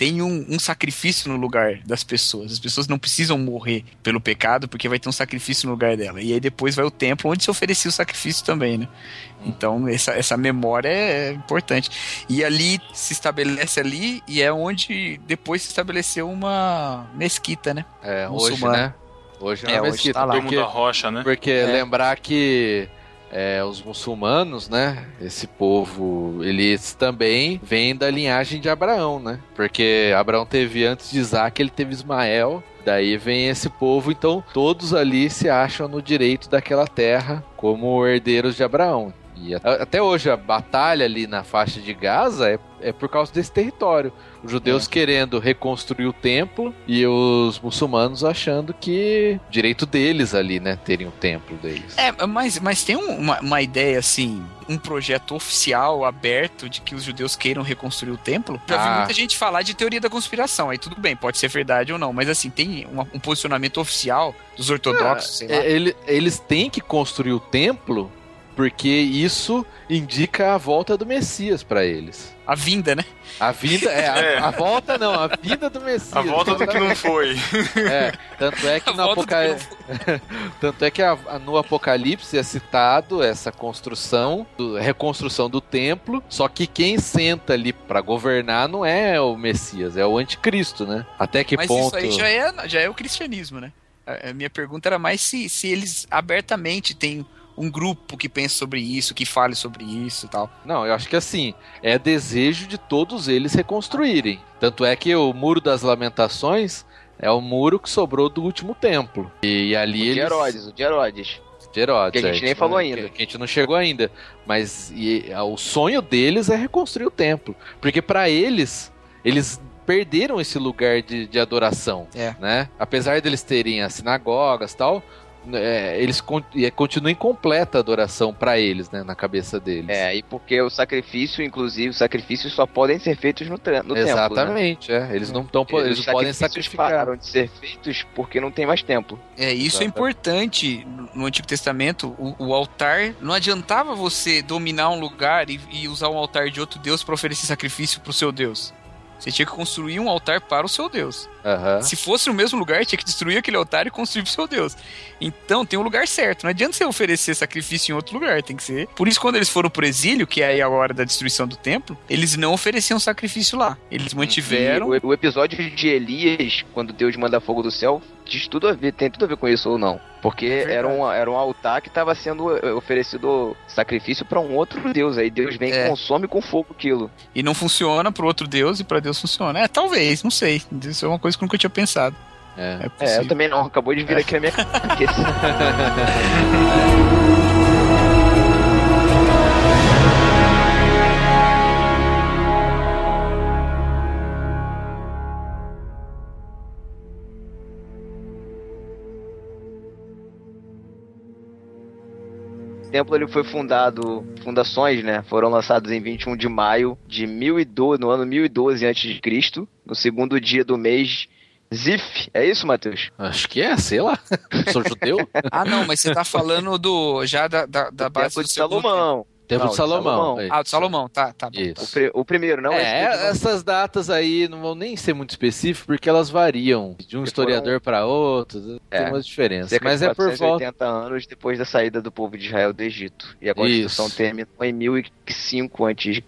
tem um, um, sacrifício no lugar das pessoas. As pessoas não precisam morrer pelo pecado, porque vai ter um sacrifício no lugar dela. E aí depois vai o templo onde se oferecia o sacrifício também, né? Então essa, essa memória é importante. E ali se estabelece ali e é onde depois se estabeleceu uma mesquita, né? É, hoje, né? Hoje é, é uma hoje mesquita. tá lá. Porque, da rocha, né? Porque É. lembrar que é, os muçulmanos, né? Esse povo, eles também vêm da linhagem de Abraão, né? Porque Abraão teve antes de Isaac, ele teve Ismael. Daí vem esse povo, então todos ali se acham no direito daquela terra como herdeiros de Abraão. E até hoje a batalha ali na faixa de Gaza é, é por causa desse território. Os judeus é. querendo reconstruir o templo e os muçulmanos achando que direito deles ali, né, terem o templo deles. É, mas, mas tem uma, uma ideia assim, um projeto oficial aberto de que os judeus queiram reconstruir o templo. Já ah. vi muita gente falar de teoria da conspiração. Aí tudo bem, pode ser verdade ou não, mas assim, tem uma, um posicionamento oficial dos ortodoxos, ah, lá. Ele, eles têm que construir o templo porque isso indica a volta do Messias para eles. A vinda, né? A vinda, é, a, É. a volta não, a vinda do Messias. A volta do que não foi. É, tanto é que A no que Apocalipse. tanto é que a- a- no Apocalipse é citado essa construção, do- reconstrução do templo, só que quem senta ali pra governar não é o Messias, é o anticristo, né? Até que Mas ponto. isso aí já é, já é o cristianismo, né? A, a minha pergunta era mais se, se eles abertamente têm um grupo que pensa sobre isso, que fale sobre isso e tal. Não, eu acho que assim, é desejo de todos eles reconstruírem. Tanto é que o Muro das Lamentações é o muro que sobrou do último templo. E, ali O de eles. Herodes, o de Herodes. De Herodes, Que a gente é, nem falou não- ainda. Que, que a gente não chegou ainda. Mas e, a- o sonho deles é reconstruir o templo. Porque pra eles, eles perderam esse lugar de, de adoração. É. Né? Apesar deles terem as sinagogas e tal, é, eles con e continua incompleta a adoração pra eles, né? Na cabeça deles. É, e porque o sacrifício, inclusive, os sacrifícios só podem ser feitos no, no templo. Né? Exatamente, é. Eles não, tão, po- eles Os não podem sacrificar. pararam de ser feitos porque não tem mais templo. É, isso é Exato. importante no- no Antigo Testamento. O, o altar não adiantava você dominar um lugar e, e usar um altar de outro Deus para oferecer sacrifício pro seu Deus. Você tinha que construir um altar para o seu Deus. Aham. Se fosse no mesmo lugar, tinha que destruir aquele altar e construir pro seu Deus. Então tem um lugar certo. Não adianta você oferecer sacrifício em outro lugar, tem que ser. Por isso, quando eles foram pro exílio, que é aí a hora da destruição do templo, eles não ofereciam sacrifício lá. Eles mantiveram. E o, o episódio de Elias, quando Deus manda fogo do céu, diz tudo a ver, tem tudo a ver com isso ou não. Porque verdade. era, um, era um altar que estava sendo eh, oferecido sacrifício para um outro Deus. Aí Deus vem É. e consome com fogo aquilo. E não funciona pro outro Deus e pra Deus funciona. É, talvez, não sei. Isso é uma coisa que eu nunca tinha pensado. É. É É, eu também não, acabou de vir aqui na minha cabeça. templo ele foi fundado, fundações, né, foram lançadas em 21 de maio de 1012, no ano 1012 a.C., no segundo dia do mês Zif. É isso, Matheus? Acho que é, sei lá. Sou judeu? Ah, não, mas você tá falando do. Já da, da, da base templo do de segundo Templo Não, de Salomão. Salomão. é tempo. Ah, do Salomão, tá, tá bom. O, Isso. pri- o primeiro, não É, esse. essas datas aí não vão nem ser muito específicas porque elas variam de um Porque historiador para outro, É, tem umas diferenças. Cerca Mas de é por volta 480 anos depois da saída do povo de Israel do Egito. E a Constituição Isso. terminou em 1005 a.C.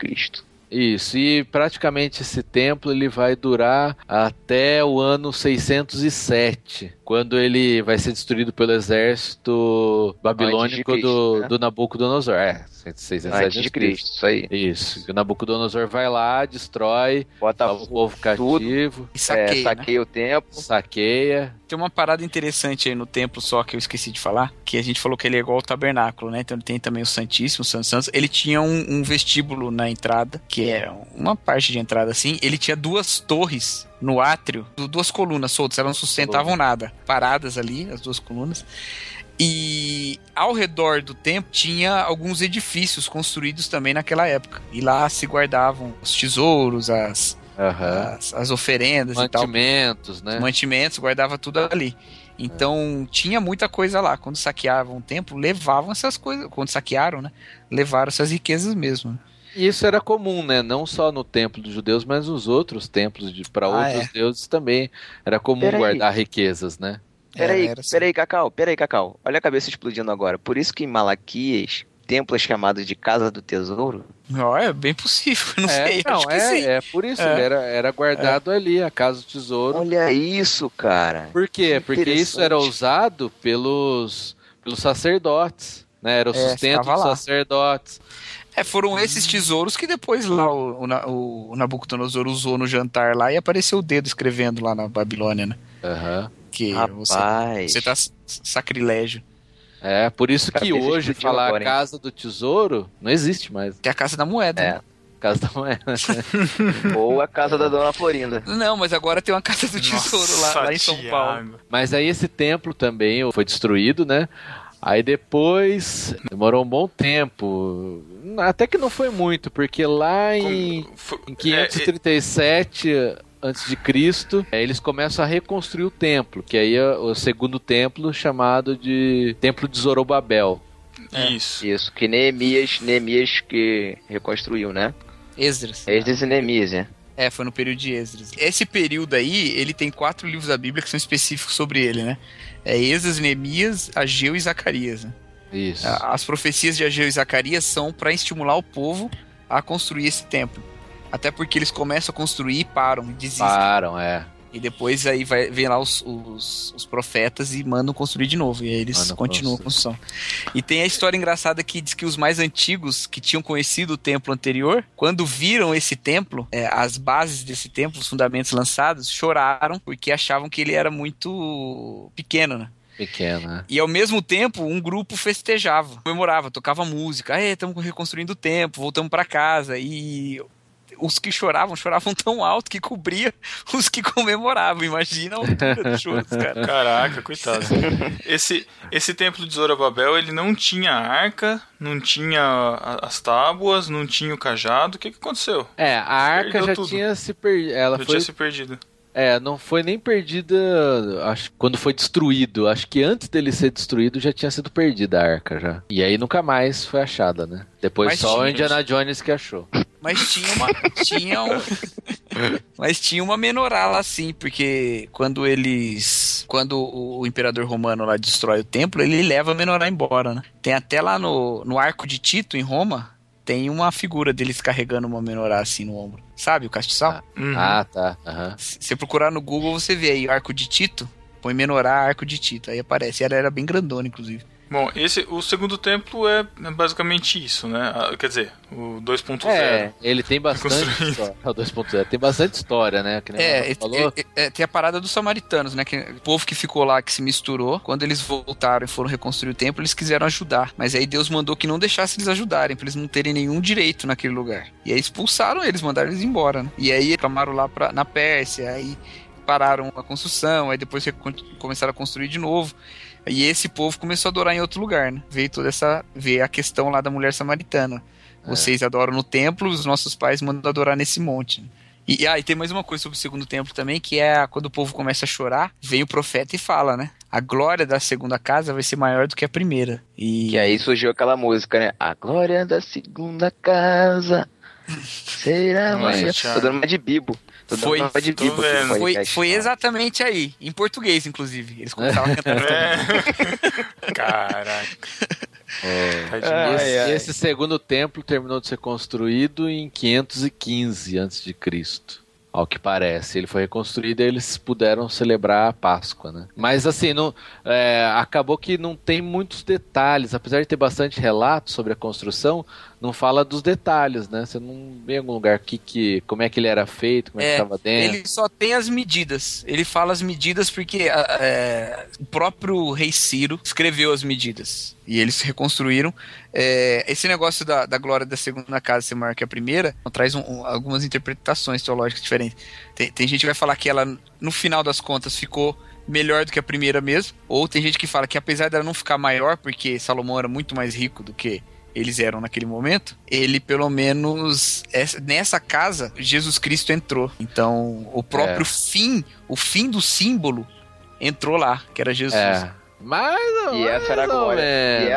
Isso, e praticamente esse templo ele vai durar até o ano 607, quando ele vai ser destruído pelo exército babilônico Cristo, do, né? do Nabucodonosor. É, 607 Antes de Cristo, isso aí. Isso, o Nabucodonosor vai lá, destrói, Bota o povo cativo, E é, saqueia, né? saqueia o templo. saqueia. Tem uma parada interessante aí no templo só que eu esqueci de falar, que a gente falou que ele é igual ao tabernáculo, né? Então ele tem também o Santíssimo, o Santos Santos. Ele tinha um, um vestíbulo na entrada, que é uma parte de entrada assim. Ele tinha duas torres no átrio, du- duas colunas soltas, elas não sustentavam nada, paradas ali, as duas colunas. E ao redor do templo tinha alguns edifícios construídos também naquela época. E lá se guardavam os tesouros, as, Aham. as, as oferendas e tal Mantimentos, né? mantimentos, guardava tudo ali. Então tinha muita coisa lá. Quando saqueavam o templo, levavam essas coisas. Quando saquearam, né? Levaram essas riquezas mesmo. E Isso era comum, né? Não só no templo dos judeus, mas nos outros templos para Ah, outros deuses também era comum Peraí. guardar riquezas, né? Peraí, Era assim. peraí, Cacau, peraí, Cacau. Olha a cabeça explodindo agora. Por isso que em Malaquias, templo é chamado de Casa do Tesouro. Ó, é bem possível, não é, sei. não, acho que é, sim. é por isso, É. era, era guardado ali, a casa do tesouro. Olha isso, cara. Por quê? que Porque isso era usado pelos, pelos sacerdotes, né? Era o É, sustento dos lá. sacerdotes. É, foram esses tesouros que depois lá o, o, o Nabucodonosor usou no jantar lá e apareceu o dedo escrevendo lá na Babilônia, né? Aham. Que você, Rapaz. você tá s- sacrilégio. É, por isso que hoje falar agora, casa do tesouro não existe mais. Que é a casa da moeda. É. né? Casa da moeda. Ou a casa da Dona Florinda. Não, mas agora tem uma casa do tesouro lá, lá em São Paulo. Mas aí esse templo também foi destruído, né? Aí depois demorou um bom tempo. Até que não foi muito, porque lá em, Como- foi- em é, 537 antes de Cristo, eh, eles começam a reconstruir o templo, que aí é o segundo templo chamado de Templo de Zorobabel. Isso. Isso, que Neemias, Neemias que reconstruiu, né? Esdras. Esdras e Neemias, né? É, foi no período de Esdras. Esse período aí, ele tem quatro livros da Bíblia que são específicos sobre ele, né? É Esdras, Neemias, Ageu e Zacarias. Né? Isso. A- As profecias de Ageu e Zacarias são para estimular o povo a construir esse templo. Até porque eles começam a construir e param, desistem. Param, é. E depois aí vai, vem lá os, os, os profetas e mandam construir de novo. E aí eles Mandam continuam a construção. E tem a história engraçada que diz que os mais antigos que tinham conhecido o templo anterior, quando viram esse templo, é, as bases desse templo, os fundamentos lançados, choraram porque achavam que ele era muito pequeno, né? Pequena. E ao mesmo tempo, um grupo festejava, comemorava, tocava música. Ah, estamos reconstruindo o templo, voltamos para casa. E os que choravam, choravam tão alto que cobria os que comemoravam. Imagina a altura dos caras. Caraca, coitado. Esse, esse templo de Zorobabel, ele não tinha arca, não tinha as tábuas, não tinha o cajado. O que, que aconteceu? É, a arca Perdeu já tudo. tinha se perdido. Ela Já foi tinha se perdido. É, não foi nem perdida, acho, quando foi destruído. Acho que antes dele ser destruído já tinha sido perdida a arca já. E aí nunca mais foi achada, né? Depois Mas só o Indiana Jones que achou. Mas tinha uma. Tinha um, mas tinha uma menorá lá sim, porque quando eles. Quando o, imperador romano lá destrói o templo, ele leva a menorá embora, né? Tem até lá no, no arco de Tito, em Roma, tem uma figura deles carregando uma menorá assim no ombro. Sabe o castiçal? Uhum. Ah, tá. aham. Se você procurar no Google, você vê aí arco de Tito. Põe menorá, arco de Tito. Aí aparece. Ela era bem grandona, inclusive. Bom, esse, o segundo templo é basicamente isso, né? Ah, Quer dizer, o 2.0. É, ele tem bastante história. É, O 2.0 tem bastante história, né? Que nem É, é, falou. é, é, tem a parada dos samaritanos, né? Que o povo que ficou lá, que se misturou, quando eles voltaram e foram reconstruir o templo, eles quiseram ajudar. Mas aí Deus mandou que não deixasse eles ajudarem, pra eles não terem nenhum direito naquele lugar. E aí expulsaram eles, mandaram eles embora, né? E aí clamaram lá pra, na Pérsia, aí pararam a construção, aí depois começaram a construir de novo. E esse povo começou a adorar em outro lugar, né? Veio toda essa. veio a questão lá da mulher samaritana. Vocês adoram no templo, os nossos pais mandam adorar nesse monte. E, ah, e tem mais uma coisa sobre o segundo templo também, que é quando o povo começa a chorar, vem o profeta e fala, né? A glória da segunda casa vai ser maior do que a primeira. E E aí surgiu aquela música, né? A glória da segunda casa será maior. Tô dando uma de bibo. Tô Foi, de tô foi, foi exatamente aí, em português, inclusive. Eles começavam a cantar. É. Caraca. Tadinho. Ai, esse, ai. esse segundo templo terminou de ser construído em 515 a.C. Ao que parece. Ele foi reconstruído e eles puderam celebrar a Páscoa, né? Mas assim, não, é, acabou que não tem muitos detalhes. Apesar de ter bastante relato sobre a construção, não fala dos detalhes, né? Você não vê em algum lugar que, que, como é que ele era feito, como é, É, que estava dentro. Ele só tem as medidas. Ele fala as medidas porque é, o próprio rei Ciro escreveu as medidas. E eles reconstruíram. É, esse negócio da, da glória da segunda casa ser maior que a primeira traz um- um- algumas interpretações teológicas diferentes. Tem, tem gente que vai falar que ela, no final das contas, ficou melhor do que a primeira mesmo. Ou tem gente que fala que apesar dela não ficar maior, porque Salomão era muito mais rico do que eles eram naquele momento, ele pelo menos essa- nessa casa Jesus Cristo entrou. Então, o próprio É. fim, o fim do símbolo entrou lá, que era Jesus. É. Mas, E essa era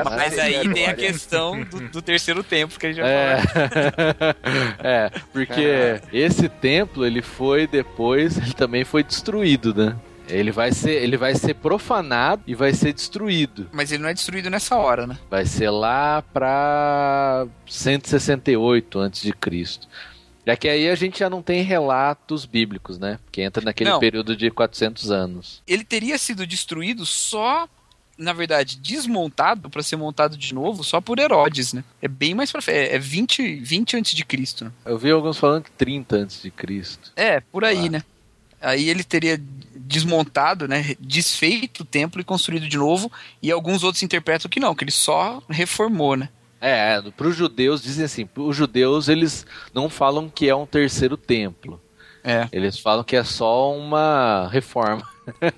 Mas aí a tem a questão do, do terceiro tempo que a gente vai É. falar. é, porque esse templo ele foi depois, ele também foi destruído, né? Ele vai ser, ele vai ser profanado e vai ser destruído. Mas ele não é destruído nessa hora, né? Vai ser lá pra 168 antes de Cristo. Já que aí a gente já não tem relatos bíblicos, né? Que entra naquele Não. período de 400 anos. Ele teria sido destruído só, na verdade, desmontado para ser montado de novo só por Herodes, né? É bem mais pra frente. É é 20, 20 antes de Cristo, né? Eu vi alguns falando que 30 antes de Cristo. É, por aí, Ah. né? Aí ele teria desmontado, né? Desfeito o templo e construído de novo. E alguns outros interpretam que não, que ele só reformou, né? É, para os judeus dizem assim, os judeus eles não falam que é um terceiro templo. É. Eles falam que é só uma reforma.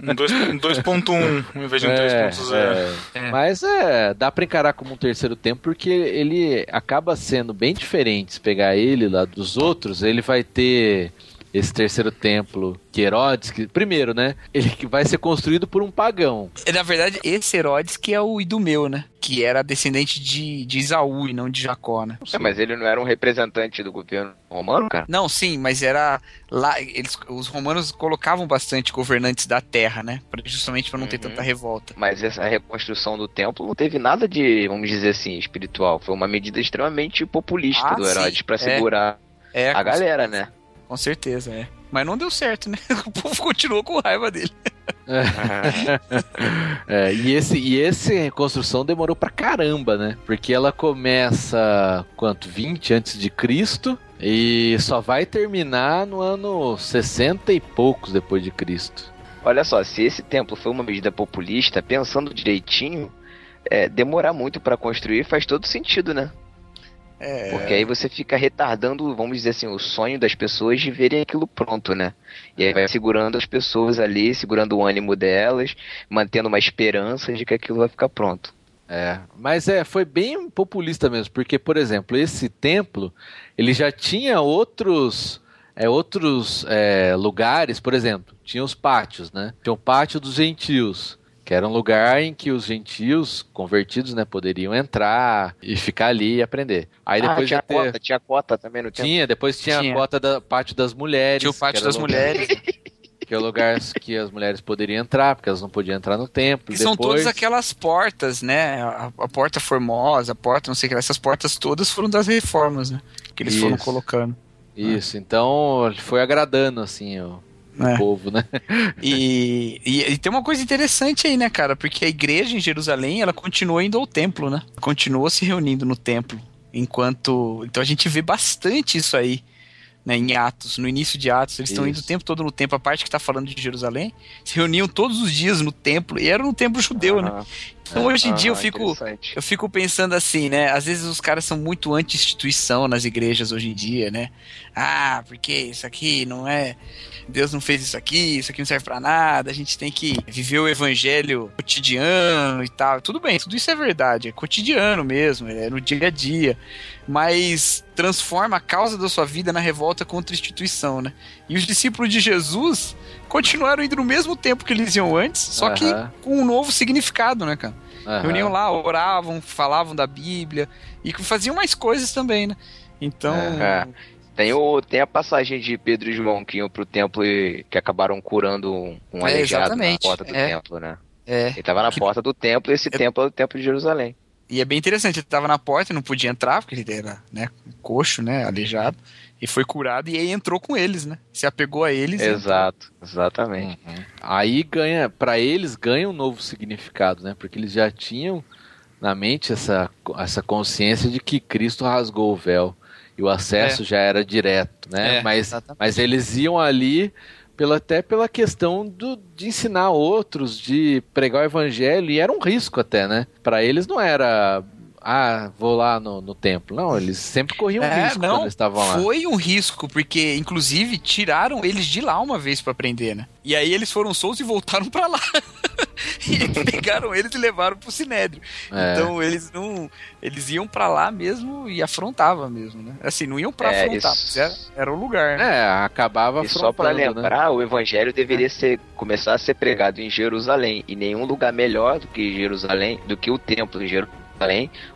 Um dois- um 2.1 em vez de um É, 3.0. é. É. Mas é, dá pra encarar como um terceiro tempo porque ele acaba sendo bem diferente. Se pegar ele lá dos outros, ele vai ter esse terceiro templo que Herodes, que, primeiro, né? Ele que vai ser construído por um pagão. É, Na verdade, esse Herodes que é o Idumeu, né? Que era descendente de, de Isaú e não de Jacó, né? É, mas ele não era um representante do governo romano, cara? Não, sim, mas era lá eles os romanos colocavam bastante governantes da terra, né? Pra- justamente para não ter Uhum. tanta revolta. Mas essa reconstrução do templo não teve nada de, vamos dizer assim, espiritual. Foi uma medida extremamente populista Ah, do Herodes pra é. segurar É, a galera, né? Com certeza, é. Mas não deu certo, né? O povo continuou com raiva dele. É, e esse e esse reconstrução demorou pra caramba, né? Porque ela começa quanto 20 antes de Cristo e só vai terminar no ano 60 e poucos depois de Cristo. Olha só, se esse templo foi uma medida populista, pensando direitinho, é, demorar muito pra construir faz todo sentido, né? É, Porque aí você fica retardando, vamos dizer assim, o sonho das pessoas de verem aquilo pronto, né? E aí vai segurando as pessoas ali, segurando o ânimo delas, mantendo uma esperança de que aquilo vai ficar pronto. É, mas é, foi bem populista mesmo, porque, por exemplo, esse templo, ele já tinha outros, é, outros é, lugares, por exemplo, tinha os pátios, né? Tinha o pátio dos gentios, que era um lugar em que os gentios convertidos, né, poderiam entrar e ficar ali e aprender. Aí ah, depois tinha já ter- cota, tinha cota também no templo. tinha, depois tinha, Tinha. a cota da pátio das mulheres. tinha o pátio das lugar- mulheres. Que é o lugar que as mulheres poderiam entrar, porque elas não podiam entrar no templo. Que são depois... todas aquelas portas, né? A, a porta formosa, a porta, não sei o que, lá, essas portas todas foram das reformas, né? Que eles foram Isso. colocando. Isso, então foi agradando, assim, o, É. povo, né? E, e, e tem uma coisa interessante aí, né, cara? Porque a igreja em Jerusalém, ela continuou indo ao templo, né? Continuou se reunindo no templo. Enquanto. Então a gente vê bastante isso aí. Né, em Atos, no início de Atos, eles estão indo o tempo todo no templo. A parte que está falando de Jerusalém, se reuniam todos os dias no templo, e era no templo judeu, né? Ah, Então hoje em dia eu ah, fico, eu fico pensando assim, né? Às vezes os caras são muito anti-instituição nas igrejas hoje em dia, né? Ah, porque isso aqui não é. Deus não fez isso aqui, isso aqui não serve pra nada, a gente tem que viver o evangelho cotidiano e tal. Tudo bem, tudo isso é verdade, é cotidiano mesmo, é no dia a dia. Mas transforma a causa da sua vida na revolta contra a instituição, né? E os discípulos de Jesus continuaram indo no mesmo tempo que eles iam antes, só que Aham. com um novo significado, né, cara? Aham. Reuniam lá, oravam, falavam da Bíblia e que faziam mais coisas também, né? Então, É. Tem, o, tem a passagem de Pedro e João que iam pro templo e que acabaram curando um, um É, aleijado na porta do é. templo, né? é. Ele tava na Que- porta do templo e esse É- templo é o templo de Jerusalém. E é bem interessante, ele tava na porta e não podia entrar, porque ele era, né, coxo, né, aleijado, e foi curado e aí entrou com eles, né? Se apegou a eles. e Exato, exatamente. Uhum. Aí ganha, para eles ganha um novo significado, né? Porque eles já tinham na mente essa, essa consciência de que Cristo rasgou o véu e o acesso já era direto, né? É, mas, exatamente. mas eles iam ali pela, até pela questão do, de ensinar outros, de pregar o evangelho, e era um risco até, né? Para eles não era, ah, vou lá no, no templo. Não, eles sempre corriam É, risco não, quando eles estavam lá. Foi um risco, porque inclusive tiraram eles de lá uma vez pra aprender, né? E aí eles foram soltos e voltaram pra lá. e pegaram eles e levaram pro Sinédrio. É. Então eles não. Eles iam pra lá mesmo e afrontavam mesmo, né? Assim, não iam pra É, afrontar, isso- era, era o lugar, né? É, acabava E só pra afrontando, né? lembrar, o evangelho deveria ser começar a ser pregado em Jerusalém e nenhum lugar melhor do que Jerusalém, do que o templo em Jerusalém,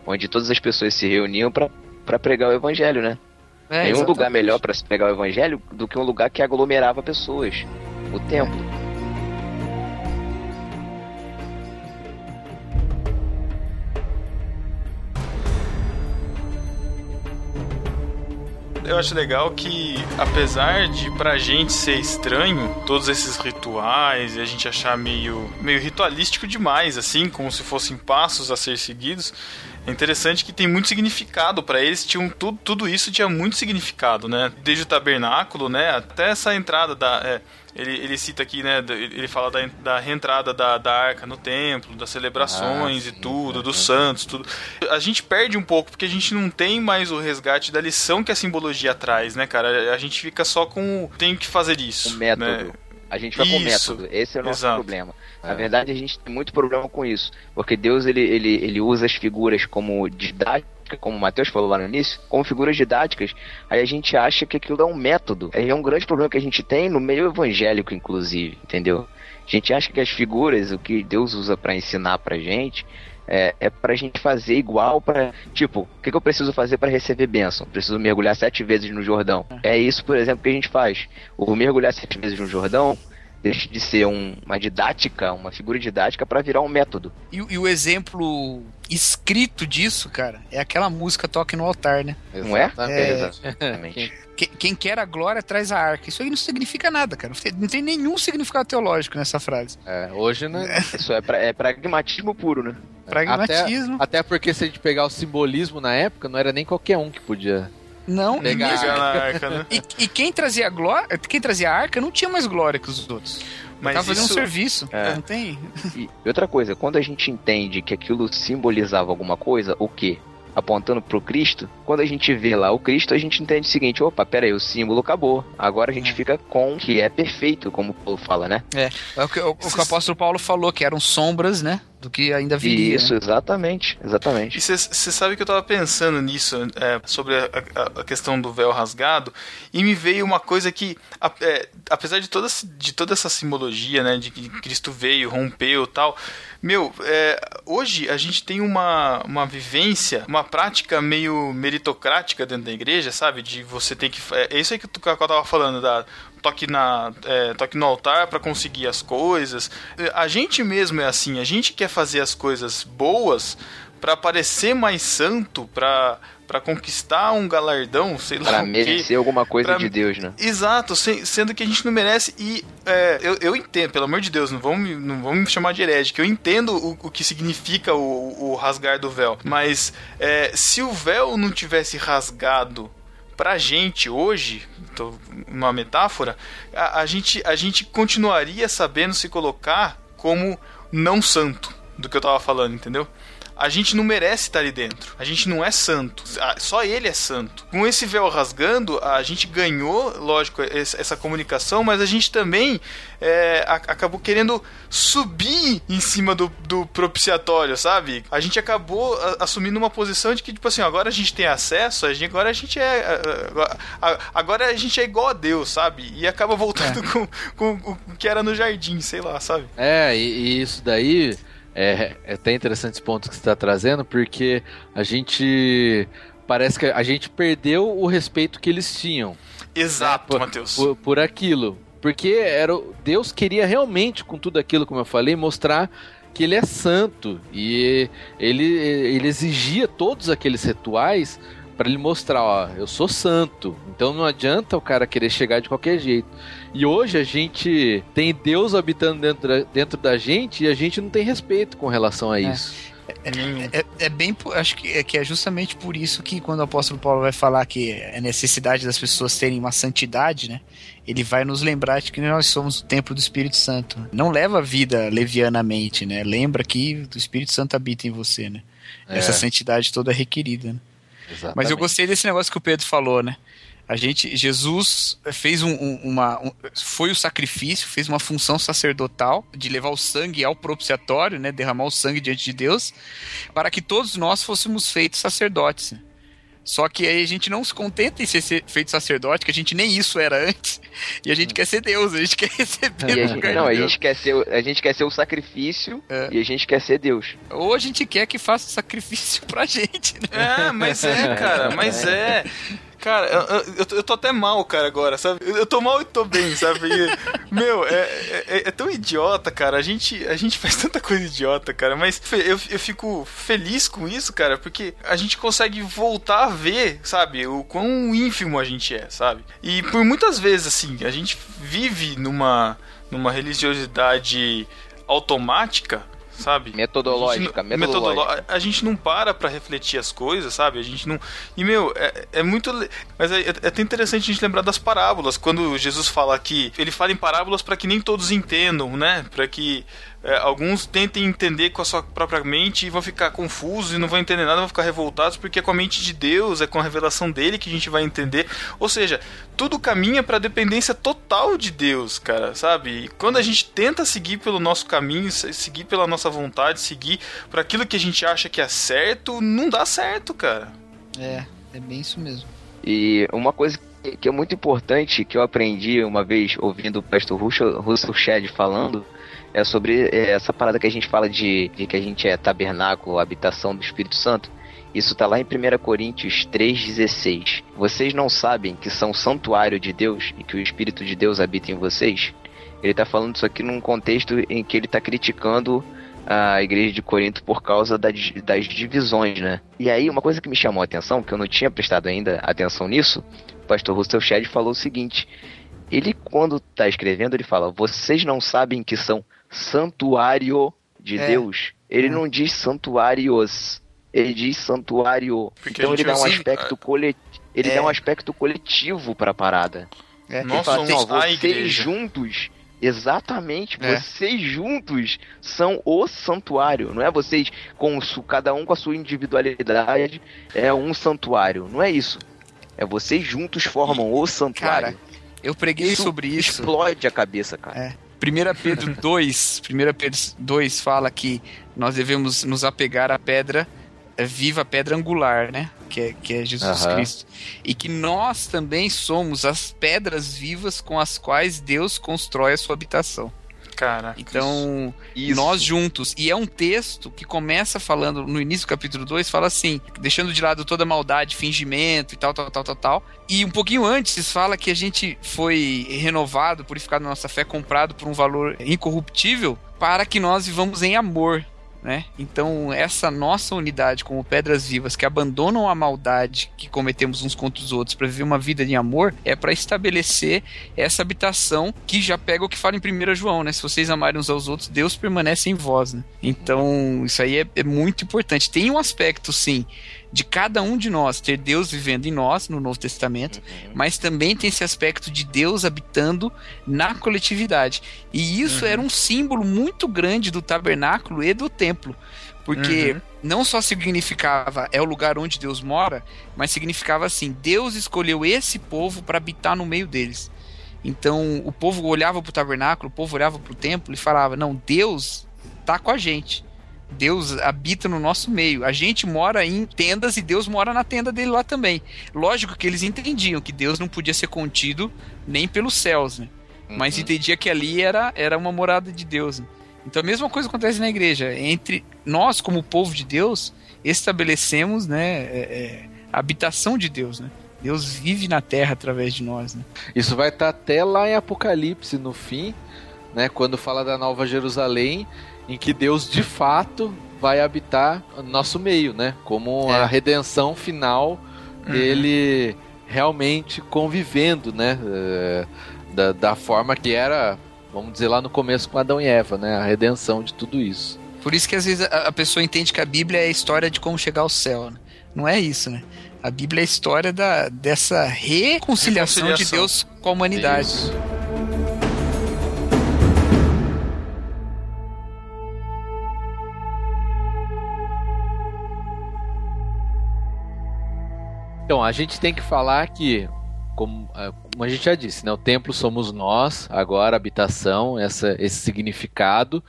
onde todas as pessoas se reuniam para pregar o evangelho, né? É, nenhum exatamente. lugar melhor pra se pregar o evangelho do que um lugar que aglomerava pessoas, o templo. Eu acho legal que, apesar de pra gente ser estranho, todos esses rituais e a gente achar meio, meio ritualístico demais, assim, como se fossem passos a ser seguidos, é interessante que tem muito significado pra eles. Tinham tudo, tudo isso tinha muito significado, né? Desde o tabernáculo, né, até essa entrada da. é, ele, ele cita aqui, né? Ele fala da, da reentrada da, da arca no templo, das celebrações Ah, e tudo, dos uhum. santos, tudo. A gente perde um pouco porque a gente não tem mais o resgate da lição que a simbologia traz, né, cara? A gente fica só com o tenho que fazer isso. O método. né? A gente vai com Isso. método. Esse é o nosso Exato. problema. Na É. verdade, a gente tem muito problema com isso. Porque Deus, ele, ele, ele usa as figuras como didática, como o Matheus falou lá no início, como figuras didáticas. Aí a gente acha que aquilo é um método. É um grande problema que a gente tem no meio evangélico, inclusive, entendeu? A gente acha que as figuras, o que Deus usa pra ensinar pra gente, é, é pra gente fazer igual pra. Tipo, o que, que eu preciso fazer pra receber bênção? Preciso mergulhar sete vezes no Jordão. É isso, por exemplo, que a gente faz. O mergulhar sete vezes no Jordão deixa de ser um- uma didática, uma figura didática pra virar um método. E, o- e o exemplo escrito disso, cara, é aquela música Toque no Altar, né? Não é? Exatamente. Exatamente. Que- Quem quer a glória traz a arca. Isso aí não significa nada, cara. Não tem- Não tem nenhum significado teológico nessa frase. É, hoje, né? Isso é, pra- é pragmatismo puro, né? Pragmatismo. Até, até porque se a gente pegar o simbolismo na época, não era nem qualquer um que podia. Não, e Legal. mesmo- Pegar na arca, né? E, e quem trazia a glória, quem trazia a arca não tinha mais glória que os outros. Mas Tava fazendo isso, um serviço. É. Não tem. E outra coisa, quando a gente entende que aquilo simbolizava alguma coisa, o quê? Apontando pro Cristo, quando a gente vê lá o Cristo, a gente entende o seguinte: opa, pera aí, o símbolo acabou. Agora a gente É. fica com o que é perfeito, como o Paulo fala, né? É o que o, o que o apóstolo Paulo falou, que eram sombras, né? Do que ainda viria. Isso, né? exatamente, exatamente. E você sabe que eu tava pensando nisso, é, sobre a, a- a questão do véu rasgado, e me veio uma coisa que, a- é, apesar de toda, de toda essa simbologia, né, de que Cristo veio, rompeu e tal, meu, é, hoje a gente tem uma, uma vivência, uma prática meio meritocrática dentro da igreja, sabe? De você ter que. É, é isso aí que, que eu tava falando, da toque, na, é, toque no altar para conseguir as coisas. É, A gente mesmo é assim, a gente quer fazer as coisas boas para parecer mais santo, para para conquistar um galardão, sei lá Pra o quê. merecer alguma coisa Pra- de Deus, né? Exato, se- sendo que a gente não merece. E é, eu, eu entendo, pelo amor de Deus, não vão me, não vão me chamar de que eu entendo o, o que significa o, o rasgar do véu. Mas é, se o véu não tivesse rasgado pra gente hoje, tô- uma metáfora, a, a gente, a gente continuaria sabendo se colocar como não santo do que eu tava falando, entendeu? A gente não merece estar ali dentro. A gente não é santo. Só ele é santo. Com esse véu rasgando, a gente ganhou, lógico, essa comunicação, mas a gente também é, acabou querendo subir em cima do, do propiciatório, sabe? A gente acabou assumindo uma posição de que, tipo assim, agora a gente tem acesso, agora a gente é. Agora, a- gente é igual a Deus, sabe? E acaba voltando com, com o que era no jardim, sei lá, sabe? É, e, e isso daí é, é até interessante esse ponto que você está trazendo, porque a gente. Parece que a gente perdeu o respeito que eles tinham Exato, por- Matheus. por, por aquilo. Porque era, Deus queria realmente, com tudo aquilo, como eu falei, mostrar que ele é santo. E ele, ele exigia todos aqueles rituais para ele mostrar, ó, eu sou santo. Então não adianta o cara querer chegar de qualquer jeito. E hoje a gente tem Deus habitando dentro da, dentro da gente e a gente não tem respeito com relação a isso. Nenhum. É, é bem, po- acho que é, que é justamente por isso que quando o apóstolo Paulo vai falar que é necessidade das pessoas terem uma santidade, né? Ele vai nos lembrar de que nós somos o templo do Espírito Santo. Não leva a vida levianamente, né? Lembra que o Espírito Santo habita em você, né? Essa É. santidade toda é requerida, né? Mas eu Exatamente. gostei desse negócio que o Pedro falou, né? A gente, Jesus fez um, um- uma, um- foi o sacrifício, fez uma função sacerdotal de levar o sangue ao propiciatório, né? Derramar o sangue diante de Deus, para que todos nós fôssemos feitos sacerdotes. Só que aí a gente não se contenta em ser feito sacerdote, que a gente nem isso era antes, e a gente quer ser Deus, a gente quer receber E a o gente, não, a de Deus. gente, quer ser, o- a gente quer ser o sacrifício É. e a gente quer ser Deus. Ou a gente quer que faça o sacrifício pra gente, né? É, mas é, cara, mas é. Cara, eu, eu, eu tô até mal, cara, agora, sabe? Eu, tô mal e tô bem, sabe? Meu, é, é, é tão idiota, cara. A gente, a gente faz tanta coisa idiota, cara. Mas eu, eu fico feliz com isso, cara, porque a gente consegue voltar a ver, sabe? O quão ínfimo a gente é, sabe? E por muitas vezes, assim, a gente vive numa, numa religiosidade automática, sabe? Metodológica, A gente não- metodológica. metodolo- A gente não para pra refletir as coisas, sabe? A gente não. E, meu, é, é muito. Mas é, é até interessante a gente lembrar das parábolas. Quando Jesus fala que. Ele fala em parábolas pra que nem todos entendam, né? Pra que. É, alguns tentem entender com a sua própria mente e vão ficar confusos e não vão entender nada, vão ficar revoltados, porque é com a mente de Deus, é com a revelação dele que a gente vai entender. Ou seja, tudo caminha para a dependência total de Deus, cara, sabe? E quando a gente tenta seguir pelo nosso caminho, seguir pela nossa vontade, seguir para aquilo que a gente acha que é certo, não dá certo, cara. É, é bem isso mesmo. E uma coisa que é muito importante que eu aprendi uma vez ouvindo o pastor Russell Shedd falando é sobre é, essa parada que a gente fala de, de que a gente é tabernáculo, habitação do Espírito Santo. Isso está lá em 1 Coríntios 3,16. Vocês não sabem que são santuário de Deus e que o Espírito de Deus habita em vocês? Ele está falando isso aqui num contexto em que ele está criticando a igreja de Corinto por causa das, das divisões, né? E aí, uma coisa que me chamou a atenção, que eu não tinha prestado ainda atenção nisso, o pastor Russell Shedd falou o seguinte: ele, quando está escrevendo, ele fala, vocês não sabem que são santuário de é. Deus. Ele hum. não diz santuários, ele diz santuário. Porque então ele dá um aspecto coletivo. Ele é. dá um aspecto coletivo para a parada. É. Nós fala assim, ó, vocês juntos, exatamente, é. vocês juntos são o santuário. Não é vocês com cada um com a sua individualidade é um santuário. Não é isso. É vocês juntos formam o santuário. Cara, eu preguei isso sobre isso. Explode a cabeça, cara. É. 1 Pedro 2, 1 Pedro 2 fala que nós devemos nos apegar à pedra é, viva, pedra angular, né? Que é, que é Jesus uhum. Cristo. E que nós também somos as pedras vivas com as quais Deus constrói a sua habitação. Cara, então, isso. nós juntos. E é um texto que começa falando, no início do capítulo 2, fala assim, deixando de lado toda maldade, fingimento e tal, tal, tal, tal, tal. E um pouquinho antes fala que a gente foi renovado, purificado na nossa fé, comprado por um valor incorruptível, para que nós vivamos em amor né? Então, essa nossa unidade como pedras vivas que abandonam a maldade que cometemos uns contra os outros para viver uma vida de amor é para estabelecer essa habitação que já pega o que fala em 1 João, né? Se vocês amarem uns aos outros, Deus permanece em vós, né? Então, isso aí é, é muito importante. Tem um aspecto, sim, de cada um de nós ter Deus vivendo em nós no Novo Testamento, uhum. mas também tem esse aspecto de Deus habitando na coletividade. E isso uhum. era um símbolo muito grande do tabernáculo e do templo, porque uhum. não só significava é o lugar onde Deus mora, mas significava assim: Deus escolheu esse povo para habitar no meio deles. Então o povo olhava para o tabernáculo, o povo olhava para o templo e falava: Não, Deus está com a gente. Deus habita no nosso meio. A gente mora em tendas e Deus mora na tenda dele lá também. Lógico que eles entendiam que Deus não podia ser contido nem pelos céus, né? Uhum. Mas entendia que ali era, era uma morada de Deus. Né? Então a mesma coisa acontece na igreja. Entre nós, como povo de Deus, estabelecemos né, é, é, a habitação de Deus, né? Deus vive na terra através de nós. Né? Isso vai estar até lá em Apocalipse, no fim, né? Quando fala da Nova Jerusalém, em que Deus de fato vai habitar nosso meio, né? Como é. a redenção final uhum. dele realmente convivendo, né? Eh, da, da forma que era, vamos dizer lá no começo com Adão e Eva, né? A redenção de tudo isso. Por isso que às vezes a pessoa entende que a Bíblia é a história de como chegar ao céu. Né? Não é isso, né? A Bíblia é a história da, dessa reconciliação, reconciliação. de Deus com a humanidade. Isso. Então, a gente tem que falar que, como, é, como a gente já disse, né, o templo somos nós, agora habitação, essa, esse significado.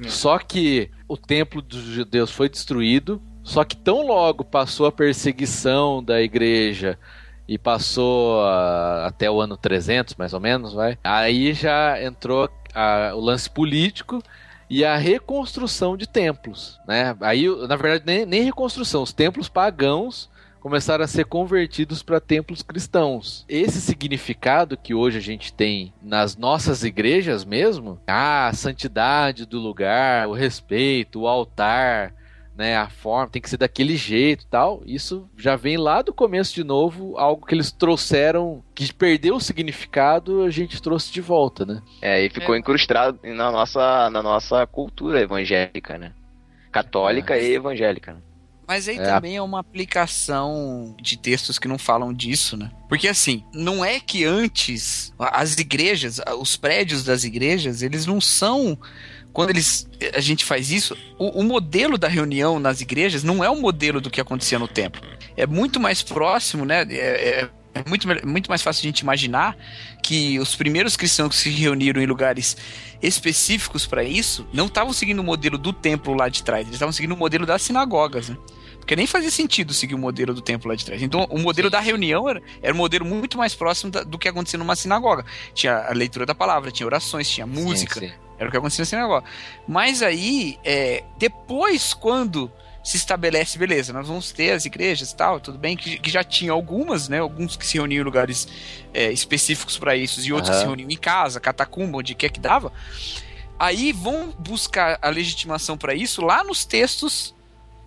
É. Só que o templo dos judeus foi destruído, só que tão logo passou a perseguição da igreja e passou a, até o ano 300, mais ou menos, vai. Aí já entrou a, o lance político e a reconstrução de templos, né? Aí, na verdade, nem, nem reconstrução, os templos pagãos começaram a ser convertidos para templos cristãos. Esse significado que hoje a gente tem nas nossas igrejas mesmo, a santidade do lugar, o respeito, o altar, né, a forma tem que ser daquele jeito, tal. Isso já vem lá do começo de novo, algo que eles trouxeram que perdeu o significado, a gente trouxe de volta, né? É, e ficou é. incrustado na nossa na nossa cultura evangélica, né? Católica é. e evangélica. Né? Mas aí é. também é uma aplicação de textos que não falam disso, né? Porque assim, não é que antes as igrejas, os prédios das igrejas, eles não são quando eles a gente faz isso, o, o, modelo da reunião nas igrejas não é o modelo do que acontecia no templo. É muito mais próximo, né? É, é, é muito, muito mais fácil a gente imaginar que os primeiros cristãos que se reuniram em lugares específicos para isso não estavam seguindo o modelo do templo lá de trás, eles estavam seguindo o modelo das sinagogas, né? Porque nem fazia sentido seguir o modelo do templo lá de trás. Então, o modelo da reunião era, era um modelo muito mais próximo da, do que acontecia numa sinagoga. Tinha a leitura da palavra, tinha orações, tinha música. Sim, sim. Era o que acontecia na sinagoga. Mas aí, é, depois, quando se estabelece, beleza, nós vamos ter as igrejas e tal, tudo bem, que, que, já tinha algumas, né? Alguns que se reuniam em lugares é, específicos para isso, e outros uhum. que se reuniam em casa, catacumba, onde quer que dava. Aí vão buscar a legitimação para isso lá nos textos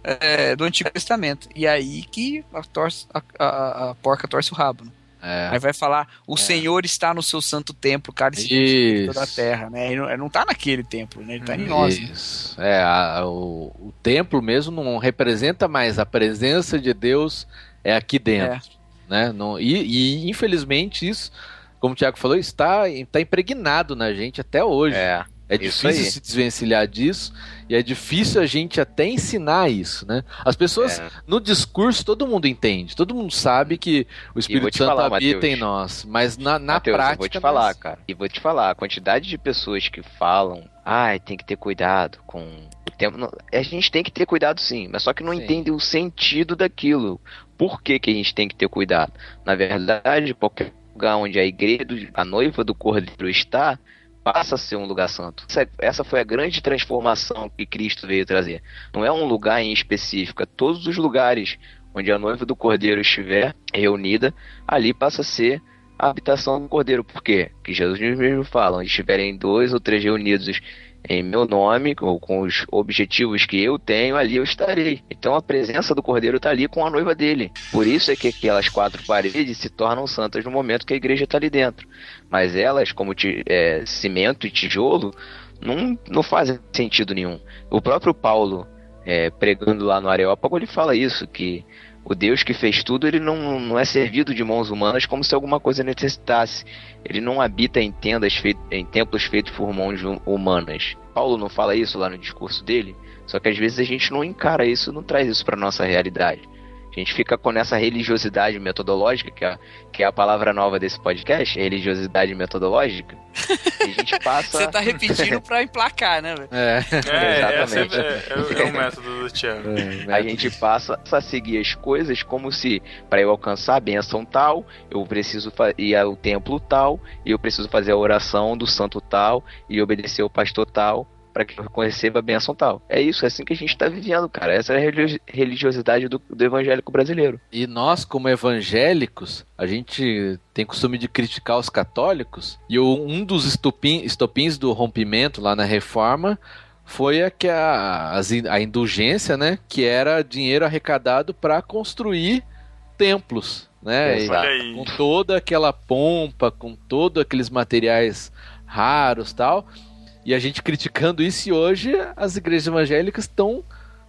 é, do Antigo Testamento. E aí que a, torce, a, a, a porca torce o rabo. Né? É. Aí vai falar, o é. Senhor está no seu santo templo, cálice toda a terra, né? Ele não, ele não tá naquele templo, né? Ele tá em nós. Né? Isso. Né? É, a, o, o templo mesmo não representa mais a presença de Deus é aqui dentro, é. né? Não, e, e, infelizmente isso, como o Tiago falou, está, está impregnado na gente até hoje. É. É difícil se desvencilhar disso e é difícil a gente até ensinar isso, né? As pessoas, é. no discurso, todo mundo entende, todo mundo sabe que o Espírito Santo falar, habita Mateus, em nós, mas na, na Mateus, prática. Eu vou te falar, mas... cara, e vou te falar, a quantidade de pessoas que falam, ai, tem que ter cuidado com o tempo. A gente tem que ter cuidado sim, mas só que não sim. entende o sentido daquilo. Por que, que a gente tem que ter cuidado? Na verdade, qualquer lugar onde a igreja, a noiva do cordeiro está, passa a ser um lugar santo. Essa, essa foi a grande transformação que Cristo veio trazer. Não é um lugar em específico, é todos os lugares onde a noiva do Cordeiro estiver reunida, ali passa a ser a habitação do Cordeiro. Por quê? Que Jesus mesmo fala, onde estiverem dois ou três reunidos em meu nome, ou com os objetivos que eu tenho, ali eu estarei. Então a presença do Cordeiro está ali com a noiva dele. Por isso é que aquelas quatro paredes se tornam santas no momento que a igreja está ali dentro. Mas elas, como é, cimento e tijolo, não, não fazem sentido nenhum. O próprio Paulo, é, pregando lá no Areópago, ele fala isso, que o Deus que fez tudo, ele não, não é servido de mãos humanas como se alguma coisa necessitasse. Ele não habita em tendas feitas, em templos feitos por mãos humanas. Paulo não fala isso lá no discurso dele, só que às vezes a gente não encara isso, não traz isso para nossa realidade. A gente fica com essa religiosidade metodológica, que é, que é a palavra nova desse podcast, religiosidade metodológica. E a gente passa. Você tá repetindo pra emplacar, né? É, é exatamente. É, é, é, o método do Thiago. É, a gente passa a seguir as coisas como se, para eu alcançar a benção tal, eu preciso ir ao templo tal, e eu preciso fazer a oração do santo tal, e obedecer o pastor tal para que eu receba a benção tal. É isso, é assim que a gente está vivendo, cara. Essa é a religiosidade do, do evangélico brasileiro. E nós, como evangélicos, a gente tem costume de criticar os católicos, e um dos estupim, estopins do rompimento lá na reforma foi a, que a, a indulgência, né? Que era dinheiro arrecadado para construir templos, né? E, com toda aquela pompa, com todos aqueles materiais raros tal. E a gente criticando isso e hoje as igrejas evangélicas estão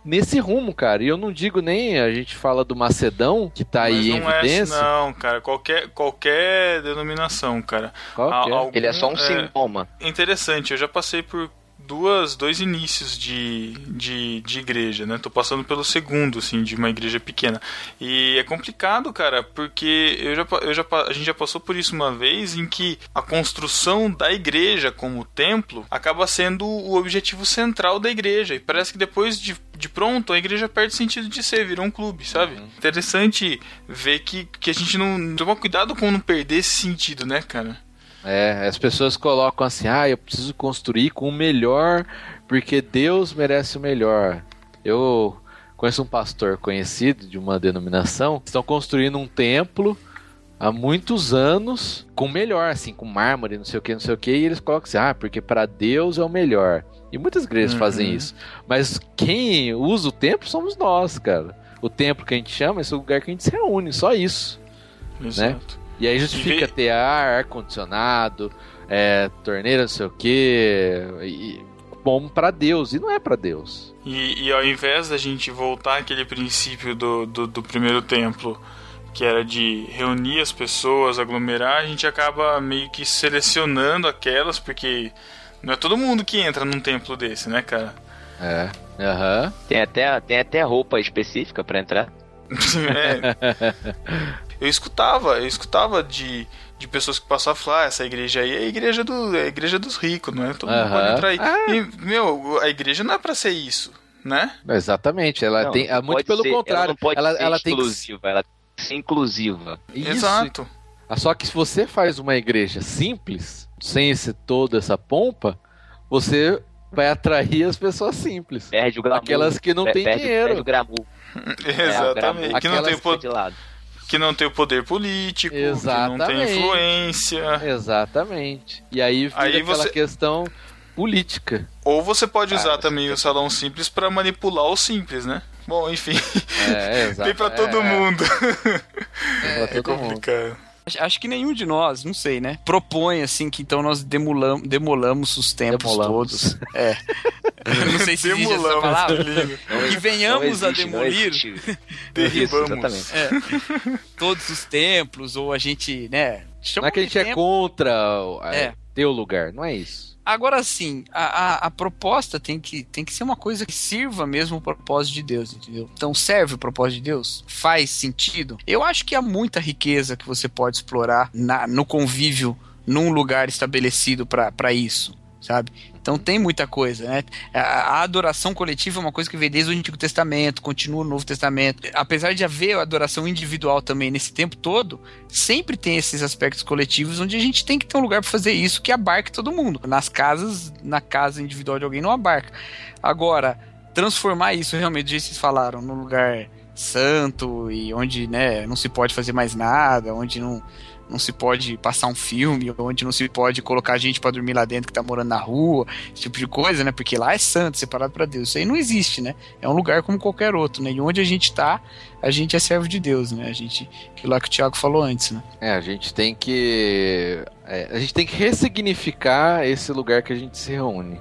nesse rumo, cara. E eu não digo nem, a gente fala do Macedão, que tá Mas aí em é evidência. É, não, cara, qualquer, qualquer denominação, cara. Qualquer. Algum, Ele é só um é, sintoma. Interessante, eu já passei por duas, dois inícios de, de, de igreja, né? Tô passando pelo segundo, assim, de uma igreja pequena. E é complicado, cara, porque eu já, eu já, a gente já passou por isso uma vez em que a construção da igreja como templo acaba sendo o objetivo central da igreja. E parece que depois de, de pronto, a igreja perde sentido de ser, virou um clube, sabe? Uhum. Interessante ver que, que a gente não toma cuidado com não perder esse sentido, né, cara? É, as pessoas colocam assim, ah, eu preciso construir com o melhor, porque Deus merece o melhor. Eu conheço um pastor conhecido de uma denominação, estão construindo um templo há muitos anos com o melhor, assim, com mármore, não sei o que, não sei o que, e eles colocam assim, ah, porque para Deus é o melhor. E muitas igrejas uhum. fazem isso. Mas quem usa o templo somos nós, cara. O templo que a gente chama é esse lugar que a gente se reúne, só isso. Né? Exato. Né? E aí justifica e... ter ar, ar-condicionado, é, torneira, não sei o que. Bom para Deus, e não é para Deus. E, e, ao invés da gente voltar àquele princípio do, do, do primeiro templo, que era de reunir as pessoas, aglomerar, a gente acaba meio que selecionando aquelas, porque Não é todo mundo que entra num templo desse, né, cara? É. Aham. Tem até, tem até roupa específica pra entrar. É. Eu escutava, eu escutava de, de pessoas que passavam a falar, ah, essa igreja aí é a igreja, do, é a igreja dos ricos, não é? Todo mundo Aham. pode entrar aí. Ah. E, meu, a igreja não é pra ser isso, né? Exatamente. Ela Não, tem. não é muito pode pelo ser- Ela contrário. não pode ela ser ela tem que. exclusiva, ela tem que ser inclusiva. Isso. Exato. Ah, Só que se você faz uma igreja simples, sem esse toda essa pompa, você vai atrair as pessoas simples. Perde o glamour. Aquelas que não têm dinheiro. Perde o glamour. É, Exatamente. o que, não tem Aquelas po- de lado. Que não tem o poder político, que não tem Exatamente. influência. Exatamente. E aí vira Aí aquela você- questão política. Ou você pode usar Cara, também o salão simples pra manipular o simples, né? Bom, enfim, É, exato. tem pra todo é, mundo. É, pra É mundo. complicado. Acho- que nenhum de nós, não sei, né? Propõe assim que então nós demolam, demolamos os templos Demolamos. todos. É. Não sei se existe essa Demolamos, palavra. Que venhamos Não a existe, não demolir. Isso, Derribamos. exatamente. é, todos os templos, ou a gente, né? Não chama é que a gente é templo. contra a- É. ter o lugar, não é isso. Agora sim, a, a, a proposta tem que, tem que ser uma coisa que sirva mesmo o propósito de Deus, entendeu? Então, serve o propósito de Deus? Faz sentido? Eu acho que há muita riqueza que você pode explorar na, no convívio num lugar estabelecido para isso, sabe? Então tem muita coisa, né? A, adoração coletiva é uma coisa que veio desde o Antigo Testamento, continua no Novo Testamento. Apesar de haver a adoração individual também nesse tempo todo, sempre tem esses aspectos coletivos onde a gente tem que ter um lugar para fazer isso que abarque todo mundo. Nas casas, na casa individual de alguém não abarca. Agora, transformar isso realmente, vocês falaram, num lugar santo e onde né, não se pode fazer mais nada, onde não, não se pode passar um filme, onde não se pode colocar gente para dormir lá dentro que tá morando na rua, esse tipo de coisa, né? Porque lá é santo, separado para Deus. Isso aí não existe, né? É um lugar como qualquer outro, né? E onde a gente tá, a gente é servo de Deus, né? A gente, aquilo lá que o Thiago falou antes, né? É, a gente tem que. é, a gente tem que ressignificar esse lugar que a gente se reúne.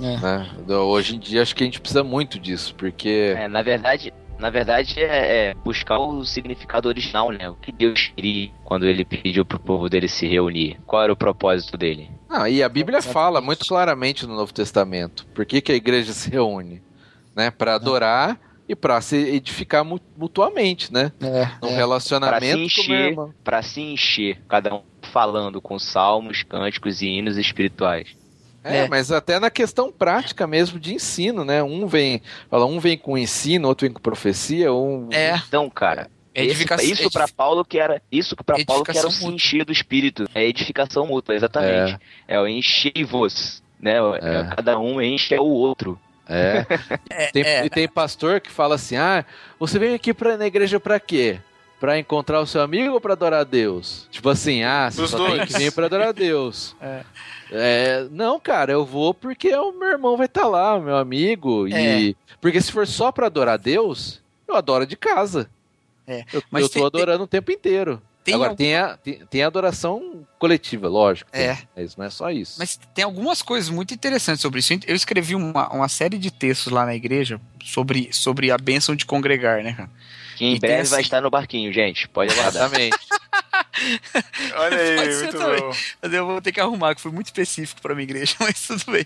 É. né? Hoje em dia acho que a gente precisa muito disso, porque. É, na verdade, na verdade é, é buscar o significado original, né? O que Deus queria quando ele pediu pro povo dele se reunir. Qual era o propósito dele? Não, e a Bíblia fala muito claramente no Novo Testamento por que, que a igreja se reúne, né? Para adorar e para se edificar mu- mutuamente, né? É, Num Pra relacionamento para se encher, cada um falando com salmos, cânticos e hinos espirituais. É, É. mas até na questão prática mesmo de ensino, né? Um vem, fala, um vem com ensino, outro vem com profecia, um É, Então, cara, esse- edificação. isso para Paulo que era, isso que para Paulo que era o se encher do espírito, é edificação mútua, exatamente. É, o enchei-vos, né? É, É. Cada um enche o outro. É. tem, é. E tem pastor que fala assim: ah, você vem aqui pra, na igreja pra quê? Pra encontrar o seu amigo ou pra adorar a Deus? Tipo assim, ah, você Os só tem dois. que vir pra adorar a Deus. É. É, não, cara, eu vou porque o meu irmão vai estar lá, o meu amigo. E... Porque se for só pra adorar a Deus, eu adoro de casa. É, Eu, mas eu tô tem- adorando o tempo inteiro. Tem Agora, al- tem, a, tem, tem a adoração coletiva, lógico. tem. É. Mas não é só isso. Mas tem algumas coisas muito interessantes sobre isso. Eu escrevi uma, uma série de textos lá na igreja sobre, sobre a bênção de congregar, né, cara? Que em E tem breve assim- vai estar no barquinho, gente. Pode aguardar. Exatamente. Olha aí, Pode ser também. bom. Mas eu vou ter que arrumar, que foi muito específico pra minha igreja, mas tudo bem.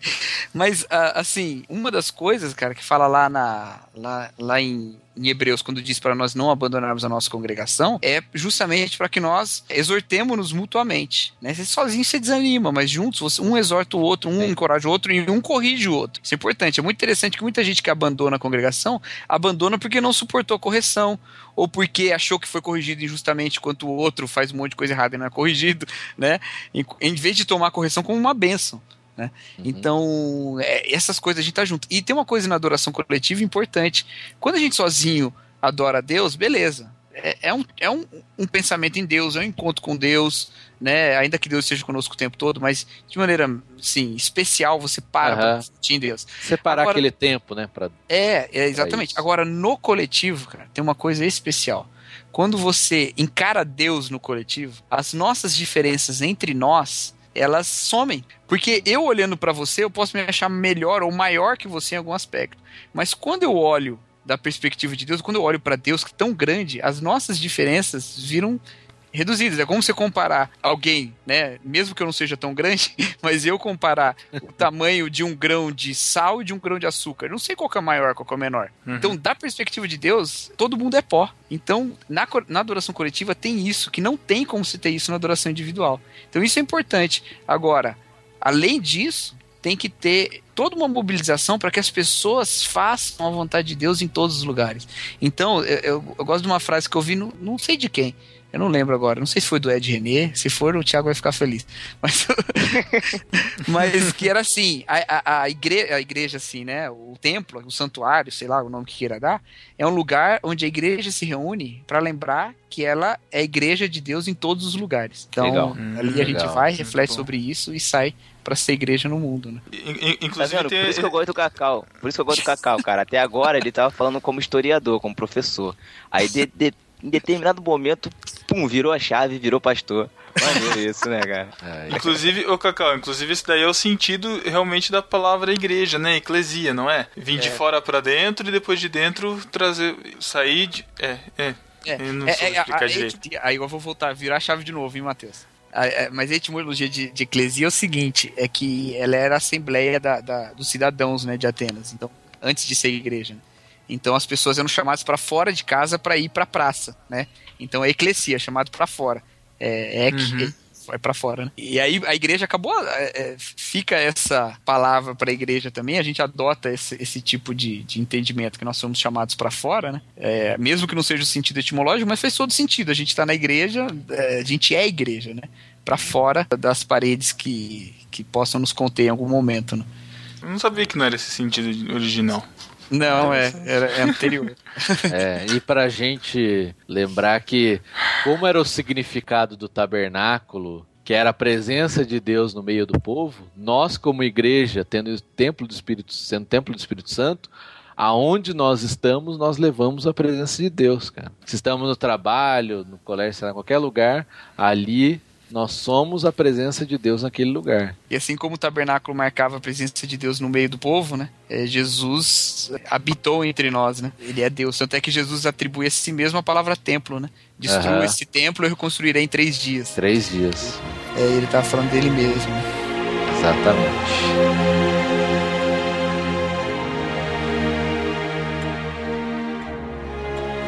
Mas, ah, assim, uma das coisas, cara, que fala lá, na, lá, lá em, em Hebreus, quando diz para nós não abandonarmos a nossa congregação, é justamente para que nós exortemos-nos mutuamente. Né? Você sozinho você desanima, mas juntos você- um exorta o outro, um encoraja o outro e um corrige o outro. Isso é importante. É muito interessante que muita gente que abandona a congregação abandona porque não suportou correção ou porque achou que foi corrigido injustamente enquanto o outro faz um monte de coisa errada e não é corrigido, né? Em, em vez de tomar a correção como uma benção. Né? Então, é, essas coisas a gente tá junto. E tem uma coisa na adoração coletiva importante. Quando a gente sozinho adora a Deus, beleza. É, é um, é um, um pensamento em Deus, é um encontro com Deus, né? Ainda que Deus esteja conosco o tempo todo, mas de maneira, sim, especial, você para pra sentir em Deus. Separar Agora- aquele tempo, né? Pra... É, é exatamente. Agora, no coletivo, cara, tem uma coisa especial. Quando você encara Deus no coletivo, as nossas diferenças entre nós, elas somem. Porque eu olhando pra você, eu posso me achar melhor ou maior que você em algum aspecto. Mas quando eu olho da perspectiva de Deus, quando eu olho pra Deus que é tão grande, as nossas diferenças viram reduzidas. É como você comparar alguém, né? Mesmo que eu não seja tão grande, mas eu comparar o tamanho de um grão de sal e de um grão de açúcar. Eu não sei qual que é maior, qual que é o menor. Uhum. Então, da perspectiva de Deus, todo mundo é pó. Então, na, na adoração coletiva tem isso, que não tem como se ter isso na adoração individual. Então, isso é importante. Agora, além disso, tem que ter toda uma mobilização para que as pessoas façam a vontade de Deus em todos os lugares. Então, eu, eu- eu gosto de uma frase que eu vi, no, não sei de quem, eu não lembro agora, não sei se foi do Ed René, se for, o Thiago vai ficar feliz. Mas, mas que era assim: a, a, a, igre, a igreja, assim, né? O templo, o santuário, sei lá o nome que queira dar, é um lugar onde a igreja se reúne para lembrar que ela é a igreja de Deus em todos os lugares. Então, Legal. ali a gente Legal. vai, reflete bom. sobre isso e sai para ser igreja no mundo, né? In- in- Tá Inclusive tem. Por isso que eu gosto do Cacau. Por isso que eu gosto do Cacau, cara. Até agora ele tava falando como historiador, como professor. Aí de- de- em determinado momento, pum, virou a chave, virou pastor. Maneiro isso, né, cara? É, Inclusive, ô Cacau, inclusive esse daí é o sentido realmente da palavra igreja, né? Eclesia, não é? Vir de fora pra dentro e depois de dentro trazer. sair de. É, é. Eu não sei explicar a- direito. a- aí eu vou voltar, virar a chave de novo, hein, Matheus? A- a- Mas a etimologia de, de eclesia é o seguinte: é que ela era a assembleia da, da- dos cidadãos né, de Atenas, então, antes de ser igreja. né? Então as pessoas eram chamadas para fora de casa para ir para a praça, né? Então é eclesia, chamado para fora. É, é, Uhum. é para fora, né? E aí a igreja acabou, é, é, fica essa palavra para a igreja também, a gente adota esse, esse tipo de, de entendimento que nós somos chamados para fora, né? É, mesmo que não seja o sentido etimológico, mas faz todo sentido. A gente está na igreja, é, a gente é a igreja, né? Para fora das paredes que, que possam nos conter em algum momento, né? Eu não sabia que não era esse sentido original. Não, é, era, é anterior. É, e pra gente lembrar que, como era o significado do tabernáculo, que era a presença de Deus no meio do povo, nós, como igreja, tendo o templo do Espírito, sendo templo do Espírito Santo, aonde nós estamos, nós levamos a presença de Deus, cara. Se estamos no trabalho, no colégio, sei lá, em qualquer lugar, ali nós somos a presença de Deus naquele lugar. E assim como o tabernáculo marcava a presença de Deus no meio do povo, né? é, Jesus habitou entre nós, né? Ele é Deus. Tanto é que Jesus atribui a si mesmo a palavra templo, né? Destrua Aham. esse templo e eu reconstruirei em três dias. Três dias. É, ele tá falando dele mesmo. né? Exatamente.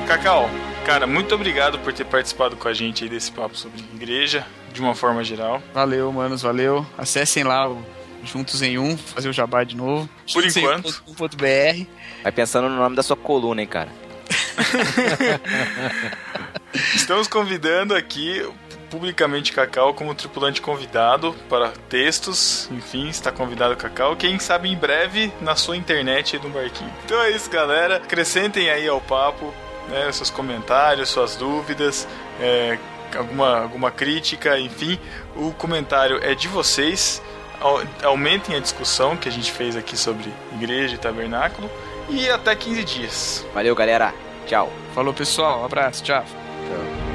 Cacau, cara, muito obrigado por ter participado com a gente aí desse papo sobre igreja, de uma forma geral. Valeu, manos, valeu. Acessem lá o Juntos em Um, fazer o jabá de novo. Por Juntos enquanto. um ponto .br. Vai pensando no nome da sua coluna, hein, cara. Estamos convidando aqui publicamente Cacau como tripulante convidado para textos, enfim, está convidado Cacau. Quem sabe em breve na sua internet aí do barquinho. Então é isso, galera. Acrescentem aí ao papo, né, seus comentários, suas dúvidas, é, alguma, alguma crítica, enfim. O comentário é de vocês. Au- Aumentem a discussão que a gente fez aqui sobre igreja e tabernáculo. E até 15 dias. Valeu, galera. Tchau. Falou, pessoal. Um abraço. Tchau. Epístola.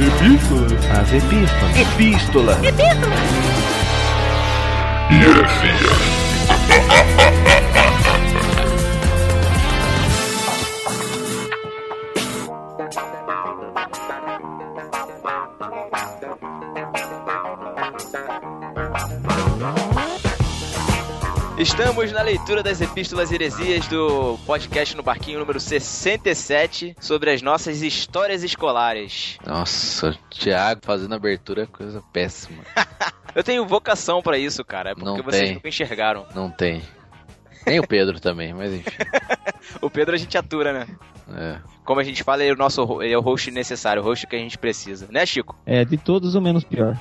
Epístola. As epístolas. Epístola. Estamos na leitura das Epístolas Heresias do podcast no Barquinho número 67 sobre as nossas histórias escolares. Nossa, Thiago fazendo abertura é coisa péssima. Eu tenho vocação pra isso, cara, é porque Não vocês tem. nunca enxergaram. Não tem. Tem o Pedro também, mas enfim. O Pedro a gente atura, né? É. Como a gente fala, ele é o nosso ele é o host necessário, o host que a gente precisa. Né, Chico? É, de todos o menos pior.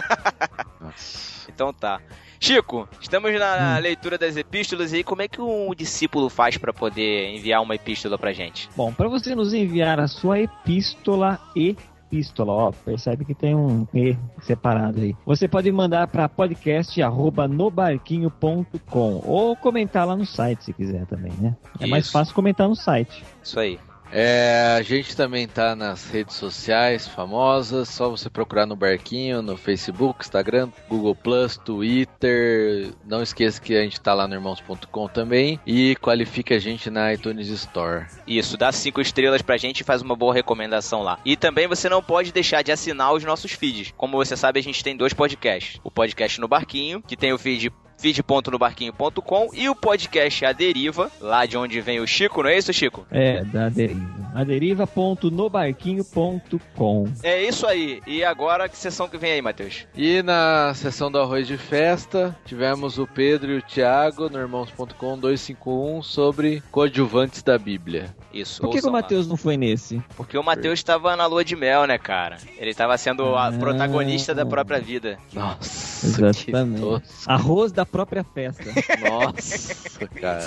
Nossa. Então tá. Chico, estamos na leitura das epístolas e como é que um discípulo faz para poder enviar uma epístola pra gente? Bom, para você nos enviar a sua epístola e epístola, ó, percebe que tem um E separado aí. Você pode mandar para podcast@nobarquinho.com ou comentar lá no site se quiser também, né? É mais Isso. fácil comentar no site. Isso aí. É, a gente também tá nas redes sociais famosas, só você procurar no Barquinho, no Facebook, Instagram, Google Plus, Twitter. Não esqueça que a gente tá lá no irmãos.com também e qualifique a gente na iTunes Store. Isso, dá cinco estrelas pra gente e faz uma boa recomendação lá. E também você não pode deixar de assinar os nossos feeds. Como você sabe, a gente tem dois podcasts. O podcast no Barquinho, que tem o feed feed.nobarquinho.com e o podcast A Deriva, lá de onde vem o Chico, não é isso, Chico? É, da deriva. aderiva.nobarquinho.com. É isso aí. E agora, que sessão que vem aí, Matheus? E na sessão do arroz de festa, tivemos o Pedro e o Thiago no irmãos.com 251 sobre coadjuvantes da Bíblia. Isso. Por que, que o. Matheus não foi nesse? Porque o Matheus estava na lua de mel, né, cara? Ele estava sendo a Ah. protagonista da própria vida. Nossa, Exatamente. que tosco. Arroz da própria festa. Nossa, cara.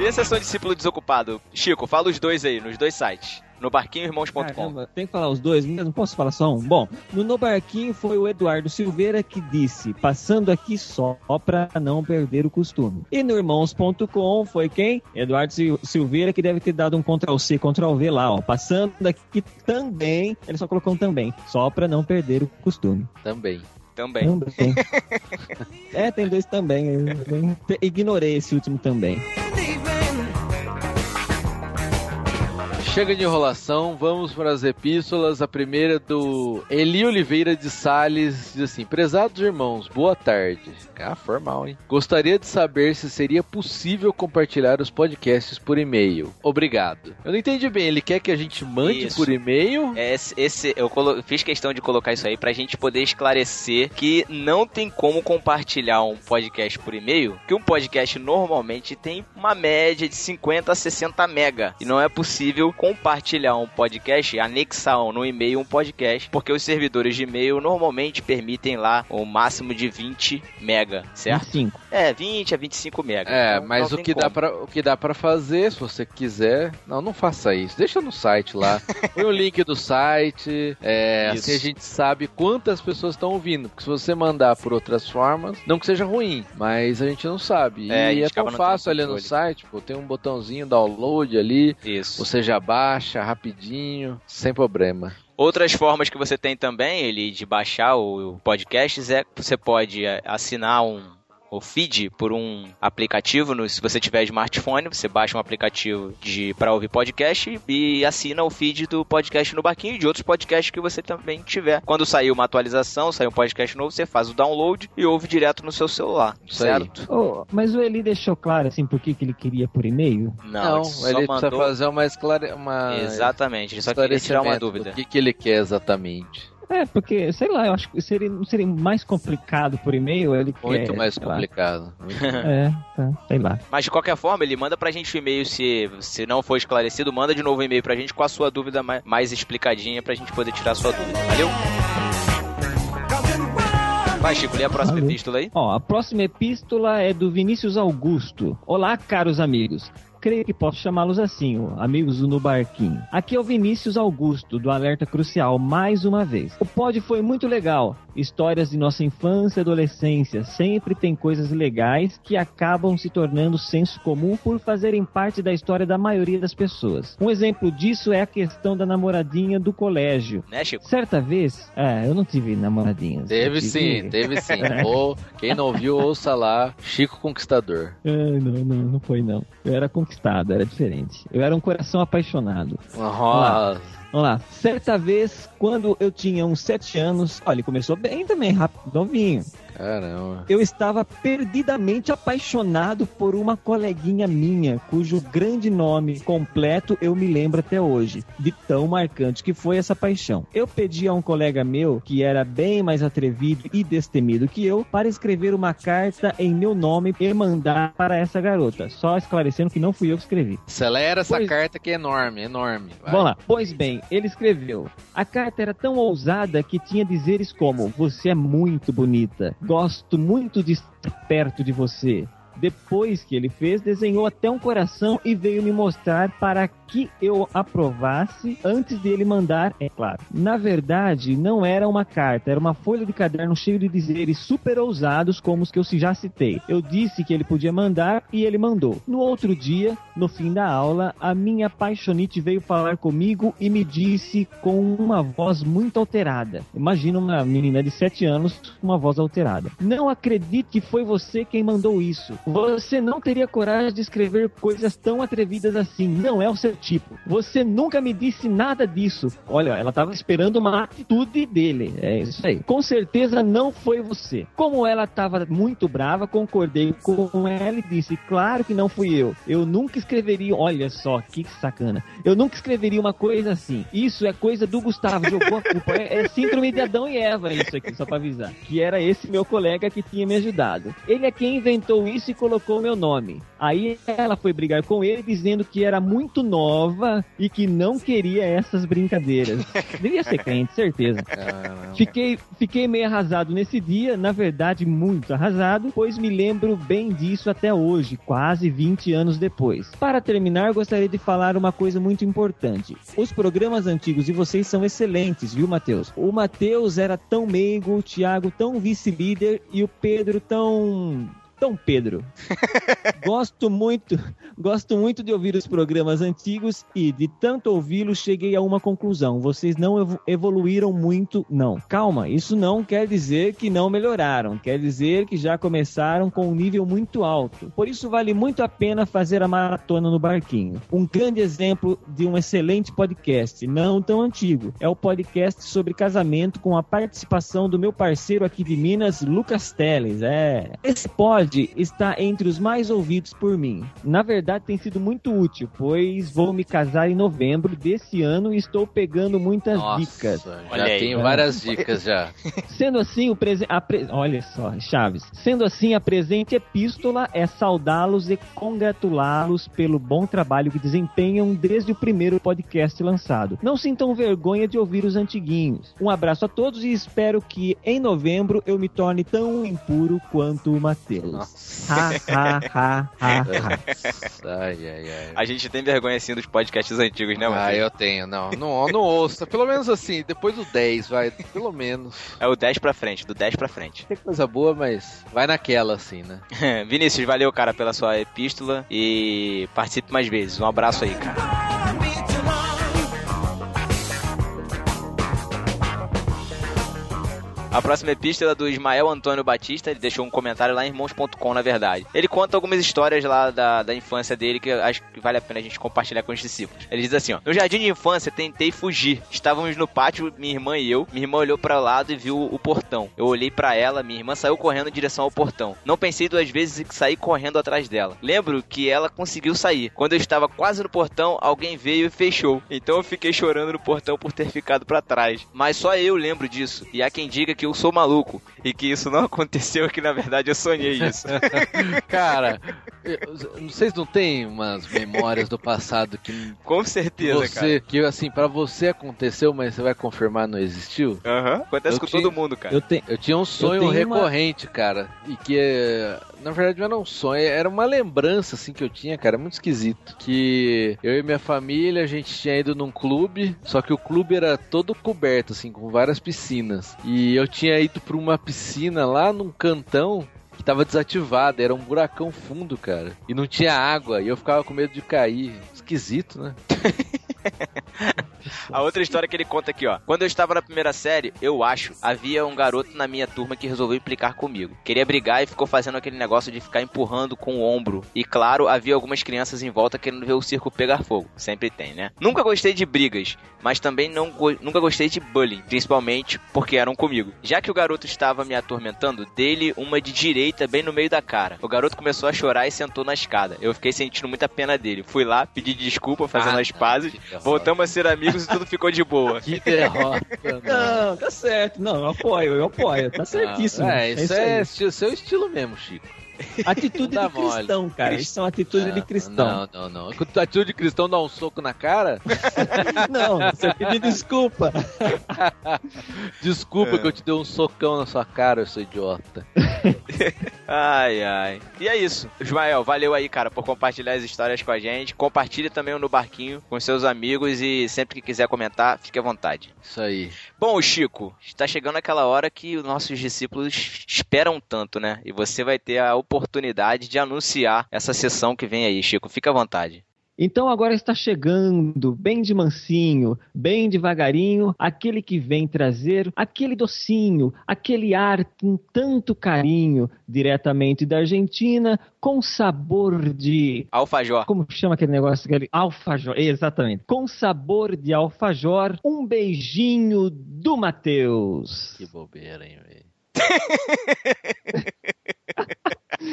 E a sessão discípulo desocupado? Chico, fala os dois aí, nos dois sites. No barquinhoirmãos.com. Tem que falar os dois, não posso falar só um? Bom, no No Barquinho foi o Eduardo Silveira que disse, passando aqui só pra não perder o costume. E no Irmãos.com foi quem? Eduardo Sil- Silveira que deve ter dado um Ctrl-C, Ctrl-V lá, ó. Passando aqui também, ele só colocou um também, só pra não perder o costume. Também. Também. Também. é, tem dois também. eu- eu ignorei esse último também. Chega de enrolação, vamos para as epístolas. A primeira é do Eli Oliveira de Sales diz assim: Prezados irmãos, boa tarde. Ah, formal, hein? Gostaria de saber se seria possível compartilhar os podcasts por e-mail. Obrigado. Eu não entendi bem, ele quer que a gente mande Isso. por e-mail? Esse, esse- eu colo- fiz questão de colocar isso aí pra gente poder esclarecer que não tem como compartilhar um podcast por e-mail, que um podcast normalmente tem uma média de 50 a 60 mega. E não é possível compartilhar um podcast, anexar no e-mail um podcast, porque os servidores de e-mail normalmente permitem lá o máximo de 20 mega, certo? 25. É, 20 a 25 mega. É, Então, mas o que, dá pra, o que dá pra fazer, se você quiser. Não, não faça isso. Deixa no site lá. Põe o link do site. É, assim a gente sabe quantas pessoas estão ouvindo. Porque se você mandar por outras formas, não que seja ruim, mas a gente não sabe. É, e é tão fácil ali no site, pô, tem um botãozinho download ali. Isso. Você já baixa rapidinho, sem problema. Outras formas que você tem também, ele de baixar o, podcasts é você pode assinar um o feed por um aplicativo, no, se você tiver smartphone, você baixa um aplicativo de para ouvir podcast e assina o feed do podcast no barquinho e de outros podcasts que você também tiver. Quando sair uma atualização, sair um podcast novo, você faz o download e ouve direto no seu celular, Isso certo? Ô, mas o Eli deixou claro assim por que que ele queria por e-mail? Não, ele só ele precisa mandou... fazer uma, esclare... uma Exatamente, ele só queria tirar uma dúvida. do que, que ele quer exatamente. É, porque, sei lá, eu acho que seria, não seria mais complicado por e-mail? Ele Muito quer, mais complicado. É, tá, sei lá. Mas de qualquer forma, ele manda pra gente o e-mail se, se não for esclarecido, manda de novo o e-mail pra gente com a sua dúvida mais, mais explicadinha pra gente poder tirar a sua dúvida. Valeu? Vai, Chico, lê a próxima Valeu. epístola aí. Ó, a próxima epístola é do Vinícius Augusto. Olá, caros amigos. Creio que posso chamá-los assim, amigos do Barquinho. Aqui é o Vinícius Augusto, do Alerta Crucial, mais uma vez. O pod foi muito legal. Histórias de nossa infância e adolescência. Sempre tem coisas legais que acabam se tornando senso comum por fazerem parte da história da maioria das pessoas. Um exemplo disso é a questão da namoradinha do colégio. Né, Chico? Certa vez, é, eu não tive namoradinhas. Teve sim, teve sim. Ou, quem não viu, ouça lá, Chico Conquistador. Ai, não, não, não foi não. Eu era conquistado, era diferente. Eu era um coração apaixonado. Nossa. Vamos lá. Certa vez, quando eu tinha uns sete anos, olha, ele começou bem também, rápido, novinho. Caramba. Eu estava perdidamente apaixonado por uma coleguinha minha, cujo grande nome completo eu me lembro até hoje, de tão marcante que foi essa paixão. Eu pedi a um colega meu, que era bem mais atrevido e destemido que eu, para escrever uma carta em meu nome e mandar para essa garota. Só esclarecendo que não fui eu que escrevi. Acelera essa Pois- carta que é enorme, enorme. Vai. Vamos lá. Pois bem, ele escreveu. A carta era tão ousada que tinha dizeres como: Você é muito bonita. Gosto muito de estar perto de você. Depois que ele fez, desenhou até um coração e veio me mostrar para que eu aprovasse antes dele mandar, é claro. Na verdade, não era uma carta, era uma folha de caderno cheio de dizeres super ousados como os que eu já citei. Eu disse que ele podia mandar e ele mandou. No outro dia, no fim da aula, a minha apaixonite veio falar comigo e me disse com uma voz muito alterada. Imagina uma menina de 7 anos com uma voz alterada. Não acredito que foi você quem mandou isso. Você não teria coragem de escrever coisas tão atrevidas assim. Não é o seu tipo. Você nunca me disse nada disso. Olha, ela estava esperando uma atitude dele. É isso aí. Com certeza não foi você. Como ela estava muito brava, concordei com ela e disse: Claro que não fui eu. Eu nunca escreveria. Olha só, que sacana. Eu nunca escreveria uma coisa assim. Isso é coisa do Gustavo. Jogou a culpa. É, é síndrome de Adão e Eva, isso aqui, só pra avisar. Que era esse meu colega que tinha me ajudado. Ele é quem inventou isso e colocou meu nome. Aí ela foi brigar com ele, dizendo que era muito nova e que não queria essas brincadeiras. Devia ser crente, certeza. Fiquei, fiquei meio arrasado nesse dia, na verdade, muito arrasado, pois me lembro bem disso até hoje, quase 20 anos depois. Para terminar, gostaria de falar uma coisa muito importante. Os programas antigos de vocês são excelentes, viu, Matheus? O Matheus era tão meigo, o Thiago tão vice-líder e o Pedro tão. Tão Pedro. gosto muito, gosto muito de ouvir os programas antigos e de tanto ouvi-los cheguei a uma conclusão. Vocês não evo- evoluíram muito, não. Calma, isso não quer dizer que não melhoraram, quer dizer que já começaram com um nível muito alto. Por isso vale muito a pena fazer a maratona no barquinho. Um grande exemplo de um excelente podcast, não tão antigo, é o podcast sobre casamento com a participação do meu parceiro aqui de Minas, Lucas Teles. É. Esse pod está entre os mais ouvidos por mim. Na verdade, tem sido muito útil, pois vou me casar em novembro desse ano e estou pegando muitas Nossa, dicas. já Olha aí. tenho várias dicas já. Sendo assim, o presente. Olha só, Chaves. Sendo assim, a presente epístola é saudá-los e congratulá-los pelo bom trabalho que desempenham desde o primeiro podcast lançado. Não sintam vergonha de ouvir os antiguinhos. Um abraço a todos e espero que em novembro eu me torne tão impuro quanto o Matheus. Nossa. Ha, ha, ha, ha, ha. Ai, ai, ai. A gente tem vergonha assim dos podcasts antigos, né, Ah, mano? eu tenho, não, não, não ouço. Pelo menos assim, depois do 10, vai, pelo menos. É o 10 pra frente, do 10 pra frente. Tem coisa boa, mas vai naquela, assim, né? Vinícius, valeu, cara, pela sua epístola e participe mais vezes. Um abraço aí, cara. A próxima epístola é do Ismael Antônio Batista, ele deixou um comentário lá em irmãos.com, na verdade. Ele conta algumas histórias lá da, da infância dele que acho que vale a pena a gente compartilhar com os discípulos. Ele diz assim, ó: No jardim de infância tentei fugir. Estávamos no pátio, minha irmã e eu. Minha irmã olhou para o lado e viu o portão. Eu olhei para ela, minha irmã saiu correndo em direção ao portão. Não pensei duas vezes e saí correndo atrás dela. Lembro que ela conseguiu sair. Quando eu estava quase no portão, alguém veio e fechou. Então eu fiquei chorando no portão por ter ficado para trás. Mas só eu lembro disso. E há quem diga que eu sou maluco e que isso não aconteceu, que na verdade eu sonhei isso. Cara, eu- vocês não têm umas memórias do passado que Com certeza, cara. você, que assim, pra você aconteceu, mas você vai confirmar não existiu? Aham. Acontece Eu com tinha- todo mundo, cara. Eu tenho. Eu tinha um sonho tenho uma- recorrente, cara, e que eh, na verdade não era um sonho, era uma lembrança assim que eu tinha, cara, muito esquisito. Que eu e minha família, a gente tinha ido num clube, só que o clube era todo coberto assim, com várias piscinas. E eu tinha ido pra uma piscina lá num cantão que tava desativada, era um buracão fundo, cara. E não tinha água, e eu ficava com medo de cair. Esquisito, né? A outra história que ele conta aqui, ó. Quando eu estava na primeira série, eu acho, havia um garoto na minha turma que resolveu implicar comigo. Queria brigar e ficou fazendo aquele negócio de ficar empurrando com o ombro. E claro, havia algumas crianças em volta querendo ver o circo pegar fogo. Sempre tem, né? Nunca gostei de brigas, mas também não go- nunca gostei de bullying, principalmente porque eram comigo. Já que o garoto estava me atormentando, dele uma de direita bem no meio da cara. O garoto começou a chorar e sentou na escada. Eu fiquei sentindo muita pena dele. Fui lá, pedi desculpa, fazendo Ah, as não, pazes. Voltamos a ser amigos e tudo ficou de boa. Que derrota, mano. Não, tá certo. Não, eu apoio, eu apoio. Tá certíssimo. Ah, é, isso é, esti- seu estilo mesmo, Chico. Atitude Não de cristão, cara. Isso é uma atitude de cristão. Não, não, não. Atitude de cristão dá um soco na cara, Não, você pediu desculpa. desculpa que eu te dei um socão na sua cara, seu idiota. Ai, ai. E é isso. Ismael, valeu aí, cara, por compartilhar as histórias com a gente. Compartilhe também o No Barquinho com seus amigos e sempre que quiser comentar, fique à vontade. Isso aí. Bom, Chico, está chegando aquela hora que os nossos discípulos esperam tanto, né? E você vai ter a oportunidade de anunciar essa sessão que vem aí, Chico. Fica à vontade. Então agora está chegando, bem de mansinho, bem devagarinho, aquele que vem trazer aquele docinho, aquele ar com tanto carinho, diretamente da Argentina, com sabor de. Alfajor. Como chama aquele negócio? Aquele alfajor, exatamente. Com sabor de alfajor, um beijinho do Matheus. Que bobeira, hein, velho.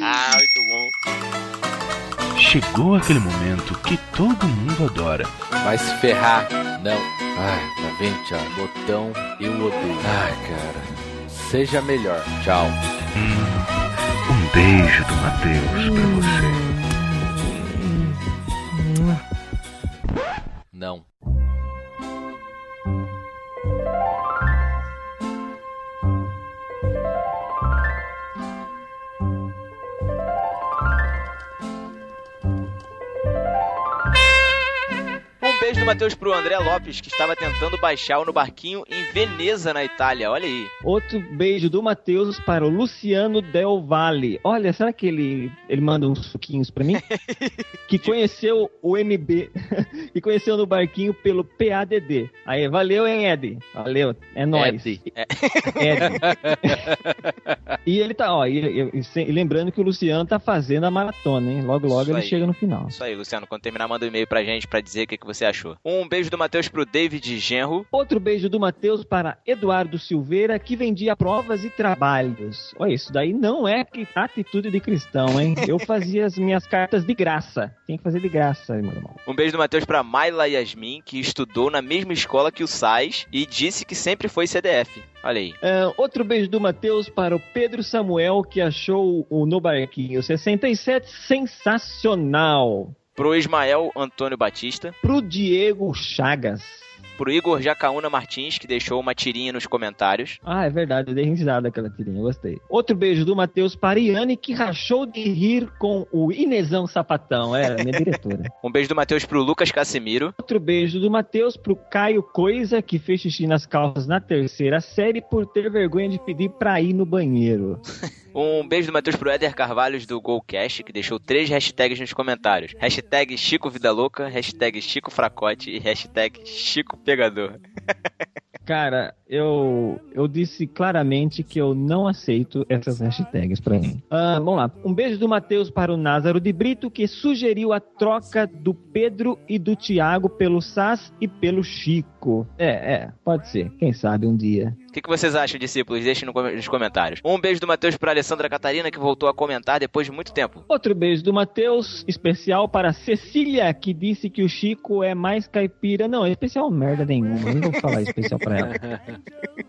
Ah, muito bom. Chegou aquele momento que todo mundo adora. Vai se ferrar. Não. Ai, tá vendo, tchau? Botão, eu odeio. Ai, cara. Seja melhor. Tchau. Um beijo do Matheus pra você. Não. Beijo do Matheus pro André Lopes, que estava tentando baixar o No Barquinho em Veneza, na Itália. Olha aí. Outro beijo do Matheus para o Luciano Del Valle. Olha, será que ele, ele manda uns suquinhos para mim? que conheceu o MB, que conheceu no barquinho pelo PADD. Aí, valeu, hein, Ed? Valeu, é nóis. Ed. Ed. e ele tá, ó, e, e- e e lembrando que o Luciano tá fazendo a maratona, hein? Logo, logo Isso ele aí. chega no final. Isso aí, Luciano. Quando terminar, manda um e-mail pra gente pra dizer o que, que você achou. Um beijo do Matheus pro David Genro. Outro beijo do Matheus para Eduardo Silveira, que vendia provas e trabalhos. Olha, isso daí não é que- atitude de cristão, hein? Eu fazia as minhas cartas de graça. Tem que fazer de graça, meu irmão. Um beijo do Matheus pra Maila Yasmin, que estudou na mesma escola que o Sais e disse que sempre foi CDF. Olha aí. Ah, outro beijo do Matheus para o Pedro Samuel, que achou o No Barquinho 67 sensacional. Pro Ismael Antônio Batista. Pro Diego Chagas. Pro Igor Jacaúna Martins, que deixou uma tirinha nos comentários. Ah, é verdade, eu dei risada aquela tirinha, gostei. Outro beijo do Matheus para Iane, que rachou de rir com o Inesão Sapatão, era minha diretora. Um beijo do Matheus pro Lucas Casemiro. Outro beijo do Matheus pro Caio Coisa, que fez xixi nas calças na terceira série por ter vergonha de pedir pra ir no banheiro. Um beijo do Matheus pro Éder Carvalhos do Golcast, que deixou três hashtags nos comentários. Hashtag Chico Vida Louca, hashtag Chico Fracote e hashtag Chico Pegador. Cara, eu, eu disse claramente que eu não aceito essas hashtags pra mim. Ah, vamos lá. Um beijo do Matheus para o Názaro de Brito, que sugeriu a troca do Pedro e do Tiago pelo Sas e pelo Chico. É, é, pode ser. Quem sabe um dia. O que, que vocês acham, discípulos? Deixem nos comentários. Um beijo do Matheus pra Alessandra Catarina, que voltou a comentar depois de muito tempo. Outro beijo do Matheus, especial para Cecília, que disse que o Chico é mais caipira. Não, é especial merda nenhuma. Não vou falar especial pra ela.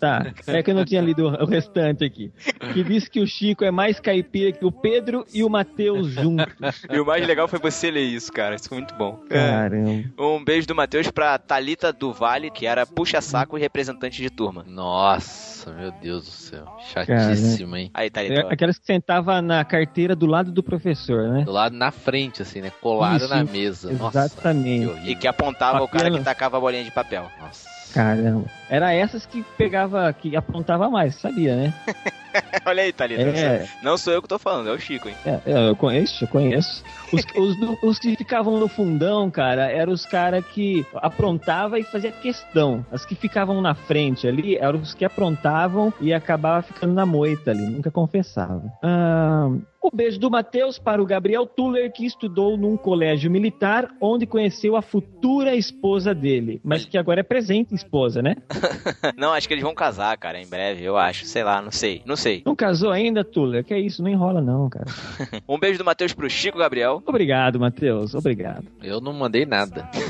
Tá, é que eu não tinha lido o restante aqui. Que disse que o Chico é mais caipira que o Pedro e o Matheus juntos. E o mais legal foi você ler isso, cara. Isso foi muito bom. Caramba. Um beijo do Matheus pra Thalita do Vale, que era puxa-saco e representante de turma. Nossa, meu Deus do céu. Chatíssimo, hein? Aí, É Thalita. ó. Aquelas que sentava na carteira do lado do professor, né? Do lado na frente, assim, né? Colado Isso, na mesa. Nossa, exatamente. que horrível. E que apontava o cara que tacava a bolinha de papel. Nossa. Caramba. Era essas que pegava, que apontava mais, sabia, né? Olha aí, Thalita. É. Não sou eu que tô falando, é o Chico, hein? É, é, eu conheço, eu conheço. Os, os, os que ficavam no fundão, cara, eram os caras que aprontavam e fazia questão. As que ficavam na frente ali eram os que aprontavam e acabava ficando na moita ali, nunca confessava. Ah, o beijo do Matheus para o Gabriel Tuller, que estudou num colégio militar, onde conheceu a futura esposa dele. Mas que agora é presente esposa, né? Não, acho que eles vão casar, cara, em breve, eu acho. Sei lá, não sei. Não sei. Não casou ainda, Tuller? Que é isso, não enrola não, cara. Um beijo do Matheus pro Chico Gabriel. Obrigado, Matheus, obrigado. Eu não mandei nada.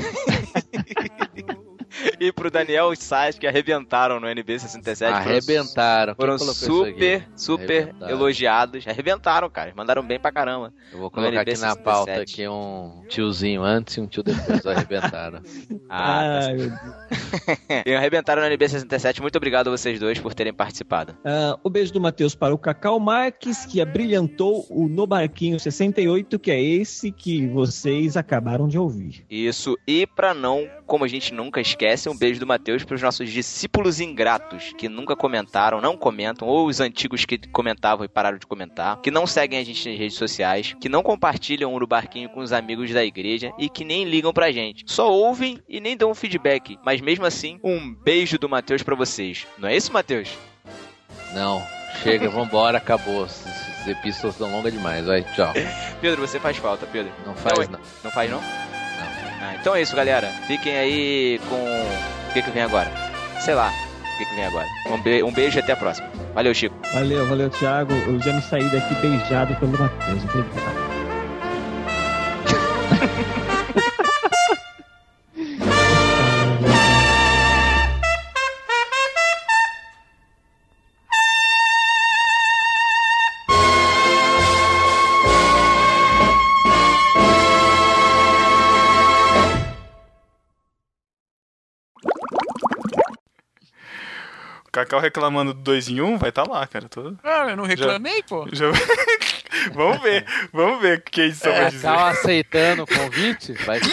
E pro Daniel Sais, que arrebentaram no NB67. Arrebentaram. Foram super, aqui? super Arrebentaram. elogiados. Arrebentaram, cara. Mandaram bem pra caramba. Eu vou colocar aqui na NB67. pauta aqui um tiozinho antes e um tio depois. Arrebentaram. Ah, tá Ai, meu Deus. E arrebentaram no NB67. Muito obrigado a vocês dois por terem participado. Ah, o beijo do Matheus para o Cacau Marques, que abrilhantou o No Barquinho 68, que é esse que vocês acabaram de ouvir. Isso. E pra não, como a gente nunca esquece, um beijo do Matheus pros nossos discípulos ingratos, que nunca comentaram, não comentam, ou os antigos que comentavam e pararam de comentar, que não seguem a gente nas redes sociais, que não compartilham o Barquinho com os amigos da igreja e que nem ligam pra gente. Só ouvem e nem dão feedback. Mas mesmo assim, um beijo do Matheus pra vocês. Não é isso, Matheus? Não, chega, vambora, acabou. Essas epístolas são longas demais. Vai, tchau. Pedro, você faz falta, Pedro. Não faz, Não, não. Não faz, não? Ah, então é isso, galera. Fiquem aí com. O que, que vem agora? Sei lá. O que, que vem agora? Um, be- um beijo e até a próxima. Valeu, Chico. Valeu, valeu, Thiago. Eu já me saí daqui beijado pelo Matheus. Obrigado. Cacau reclamando do 2 em 1 um, vai estar lá, cara. Tô... Ah, eu não reclamei, pô. Já... vamos ver, vamos ver o que a edição vai dizer. Cacau aceitando o convite? Vai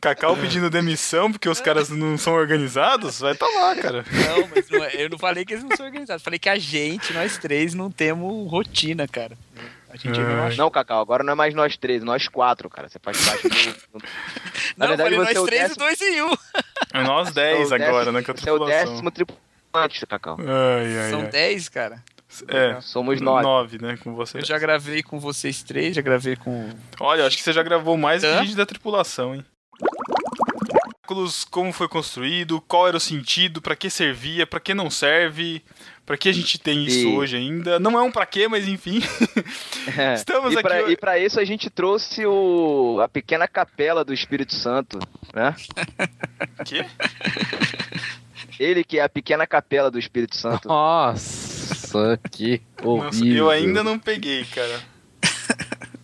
Cacau pedindo demissão porque os caras não são organizados? Vai estar lá, cara. Não, mas não é- eu não falei que eles não são organizados. Falei que a gente, nós três, não temos rotina, cara. A gente não acha. Não, Cacau, agora não é mais nós três, nós quatro, cara. Você faz parte do. Na Não, verdade, falei você é nós o três décimo- e dois em um. É nós 10 você é o agora, décimo- né? Com a Você é o tripulação. décimo tripulante, Cacau. Ai, ai, São ai. dez, cara. É, Somos nove. nove, né? Com você. Eu já gravei com vocês três, já gravei com. Olha, eu acho que você já gravou mais que gente da tripulação, hein? Como foi construído, qual era o sentido, pra que servia, pra que não serve, pra que a gente tem isso E- hoje ainda. Não é um pra quê, mas enfim. É. Estamos e pra, aqui- E pra isso a gente trouxe o, a pequena capela do Espírito Santo, né? Quê? Ele que é a pequena capela do Espírito Santo. Nossa, que Nossa, horrível. eu ainda não peguei, cara.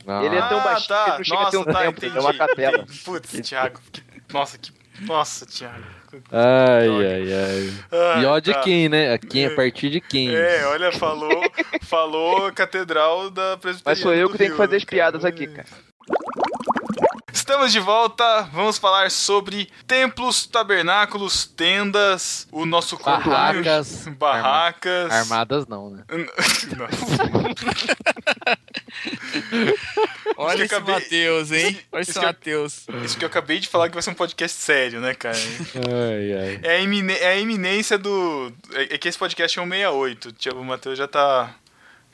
Nossa. Ele é tão Ah, baixinho tá. que não chega a ter um Nossa, tá, templo, ele é uma entendi, capela. entendi. Putz, Thiago. que- Nossa, que. Nossa, Thiago. Ai, ai, ai. Ah, E ó de tá. quem, né? Quem a partir de quem? É, olha, falou, falou a catedral da presbiteriana Mas sou eu do que tenho que fazer as cara. piadas aqui, cara. Estamos de volta, vamos falar sobre templos, tabernáculos, tendas, o nosso corpo Barracas. barracas. Armadas não, né? Olha que esse acabei- Matheus, hein? Olha Isso esse que eu- Matheus. Isso que eu acabei de falar que vai ser um podcast sério, né, cara? Ai, ai. É a, imine- é a iminência do. É é que esse podcast é um 68. O Thiago Matheus já tá.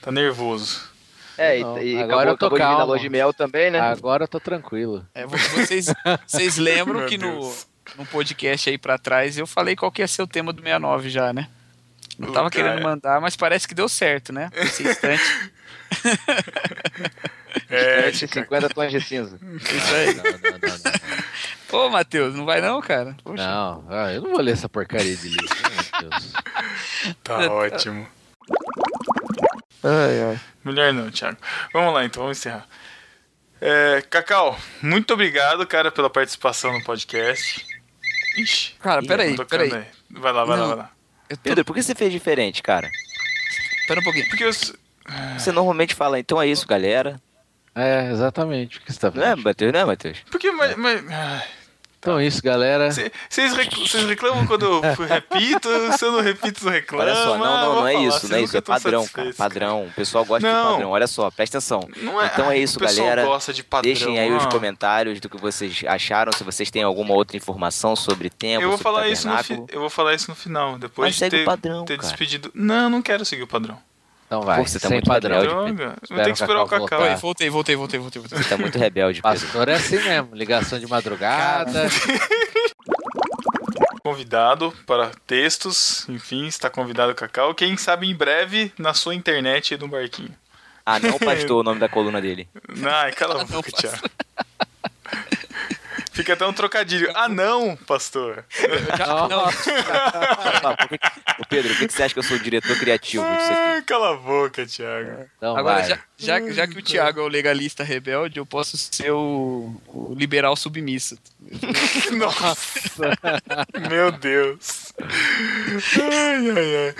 tá nervoso. É, Não, e, e agora acabou, eu tô acabou de calmo. lua de mel também, né? Agora eu tô tranquilo. É, vo- vocês, vocês lembram que no, no podcast aí pra trás eu falei qual que ia ser o tema do 69 já, né? Não tava querendo é. mandar, mas parece que deu certo, né? Esse instante. É, Esse 50 tons de cinza. Isso aí. Não, não, não, não. Pô, Matheus, não vai não, cara? Poxa. Não, ah, eu não vou ler essa porcaria de livro. Meu Deus. tá ótimo. Ai, ai. Melhor não, Thiago. Vamos lá então, vamos encerrar. É, Cacau, muito obrigado, cara, pela participação no podcast. Ixi. Cara, Ih, peraí, tô tocando peraí. aí. Vai lá, vai lá, Não. vai lá. Tô... Pedro, por que você fez diferente, cara? Pera um pouquinho. Porque eu. Você normalmente fala, então é isso, galera. É, exatamente. O que você tá Não é? Matheus? Não é, Matheus? Porque, mas. mas- Então é isso, galera. Vocês reclamam quando eu repito, se eu não repito, não reclamo. Olha só, não, não, não é falar, isso, não é isso, é padrão, cara, padrão. O pessoal gosta Não. de padrão, olha só, presta atenção. Não é, Então é isso, galera. gosta de padrão. Deixem aí os ah. comentários do que vocês acharam, se vocês têm alguma outra informação sobre tempo, Eu vou sobre falar isso no fi- eu vou falar isso no final, depois Mas de segue ter, o padrão, ter cara. despedido. Não, não quero seguir o padrão. Então vai, Pô, você tá sem muito padrão. rebelde. Droga, Espera tenho que esperar o Cacau Cacau. Oi, voltei, voltei, voltei, voltei. voltei. Você tá muito rebelde, Pedro. Pastor é assim mesmo, ligação de madrugada. Convidado para textos, enfim, está convidado o Cacau. Quem sabe em breve na sua internet e no barquinho. Ah, não pastor o nome da coluna dele. Ai, cala a boca, Thiago. Fica até um trocadilho. Ah, não, pastor. Já- não, Ah, Pedro, por que você acha que eu sou o diretor criativo disso aqui? Ai, cala a boca, Thiago. Então Agora, já, já, já que o Thiago é o legalista rebelde, eu posso ser o, o liberal submisso. Nossa. Meu Deus. Ai, ai, ai.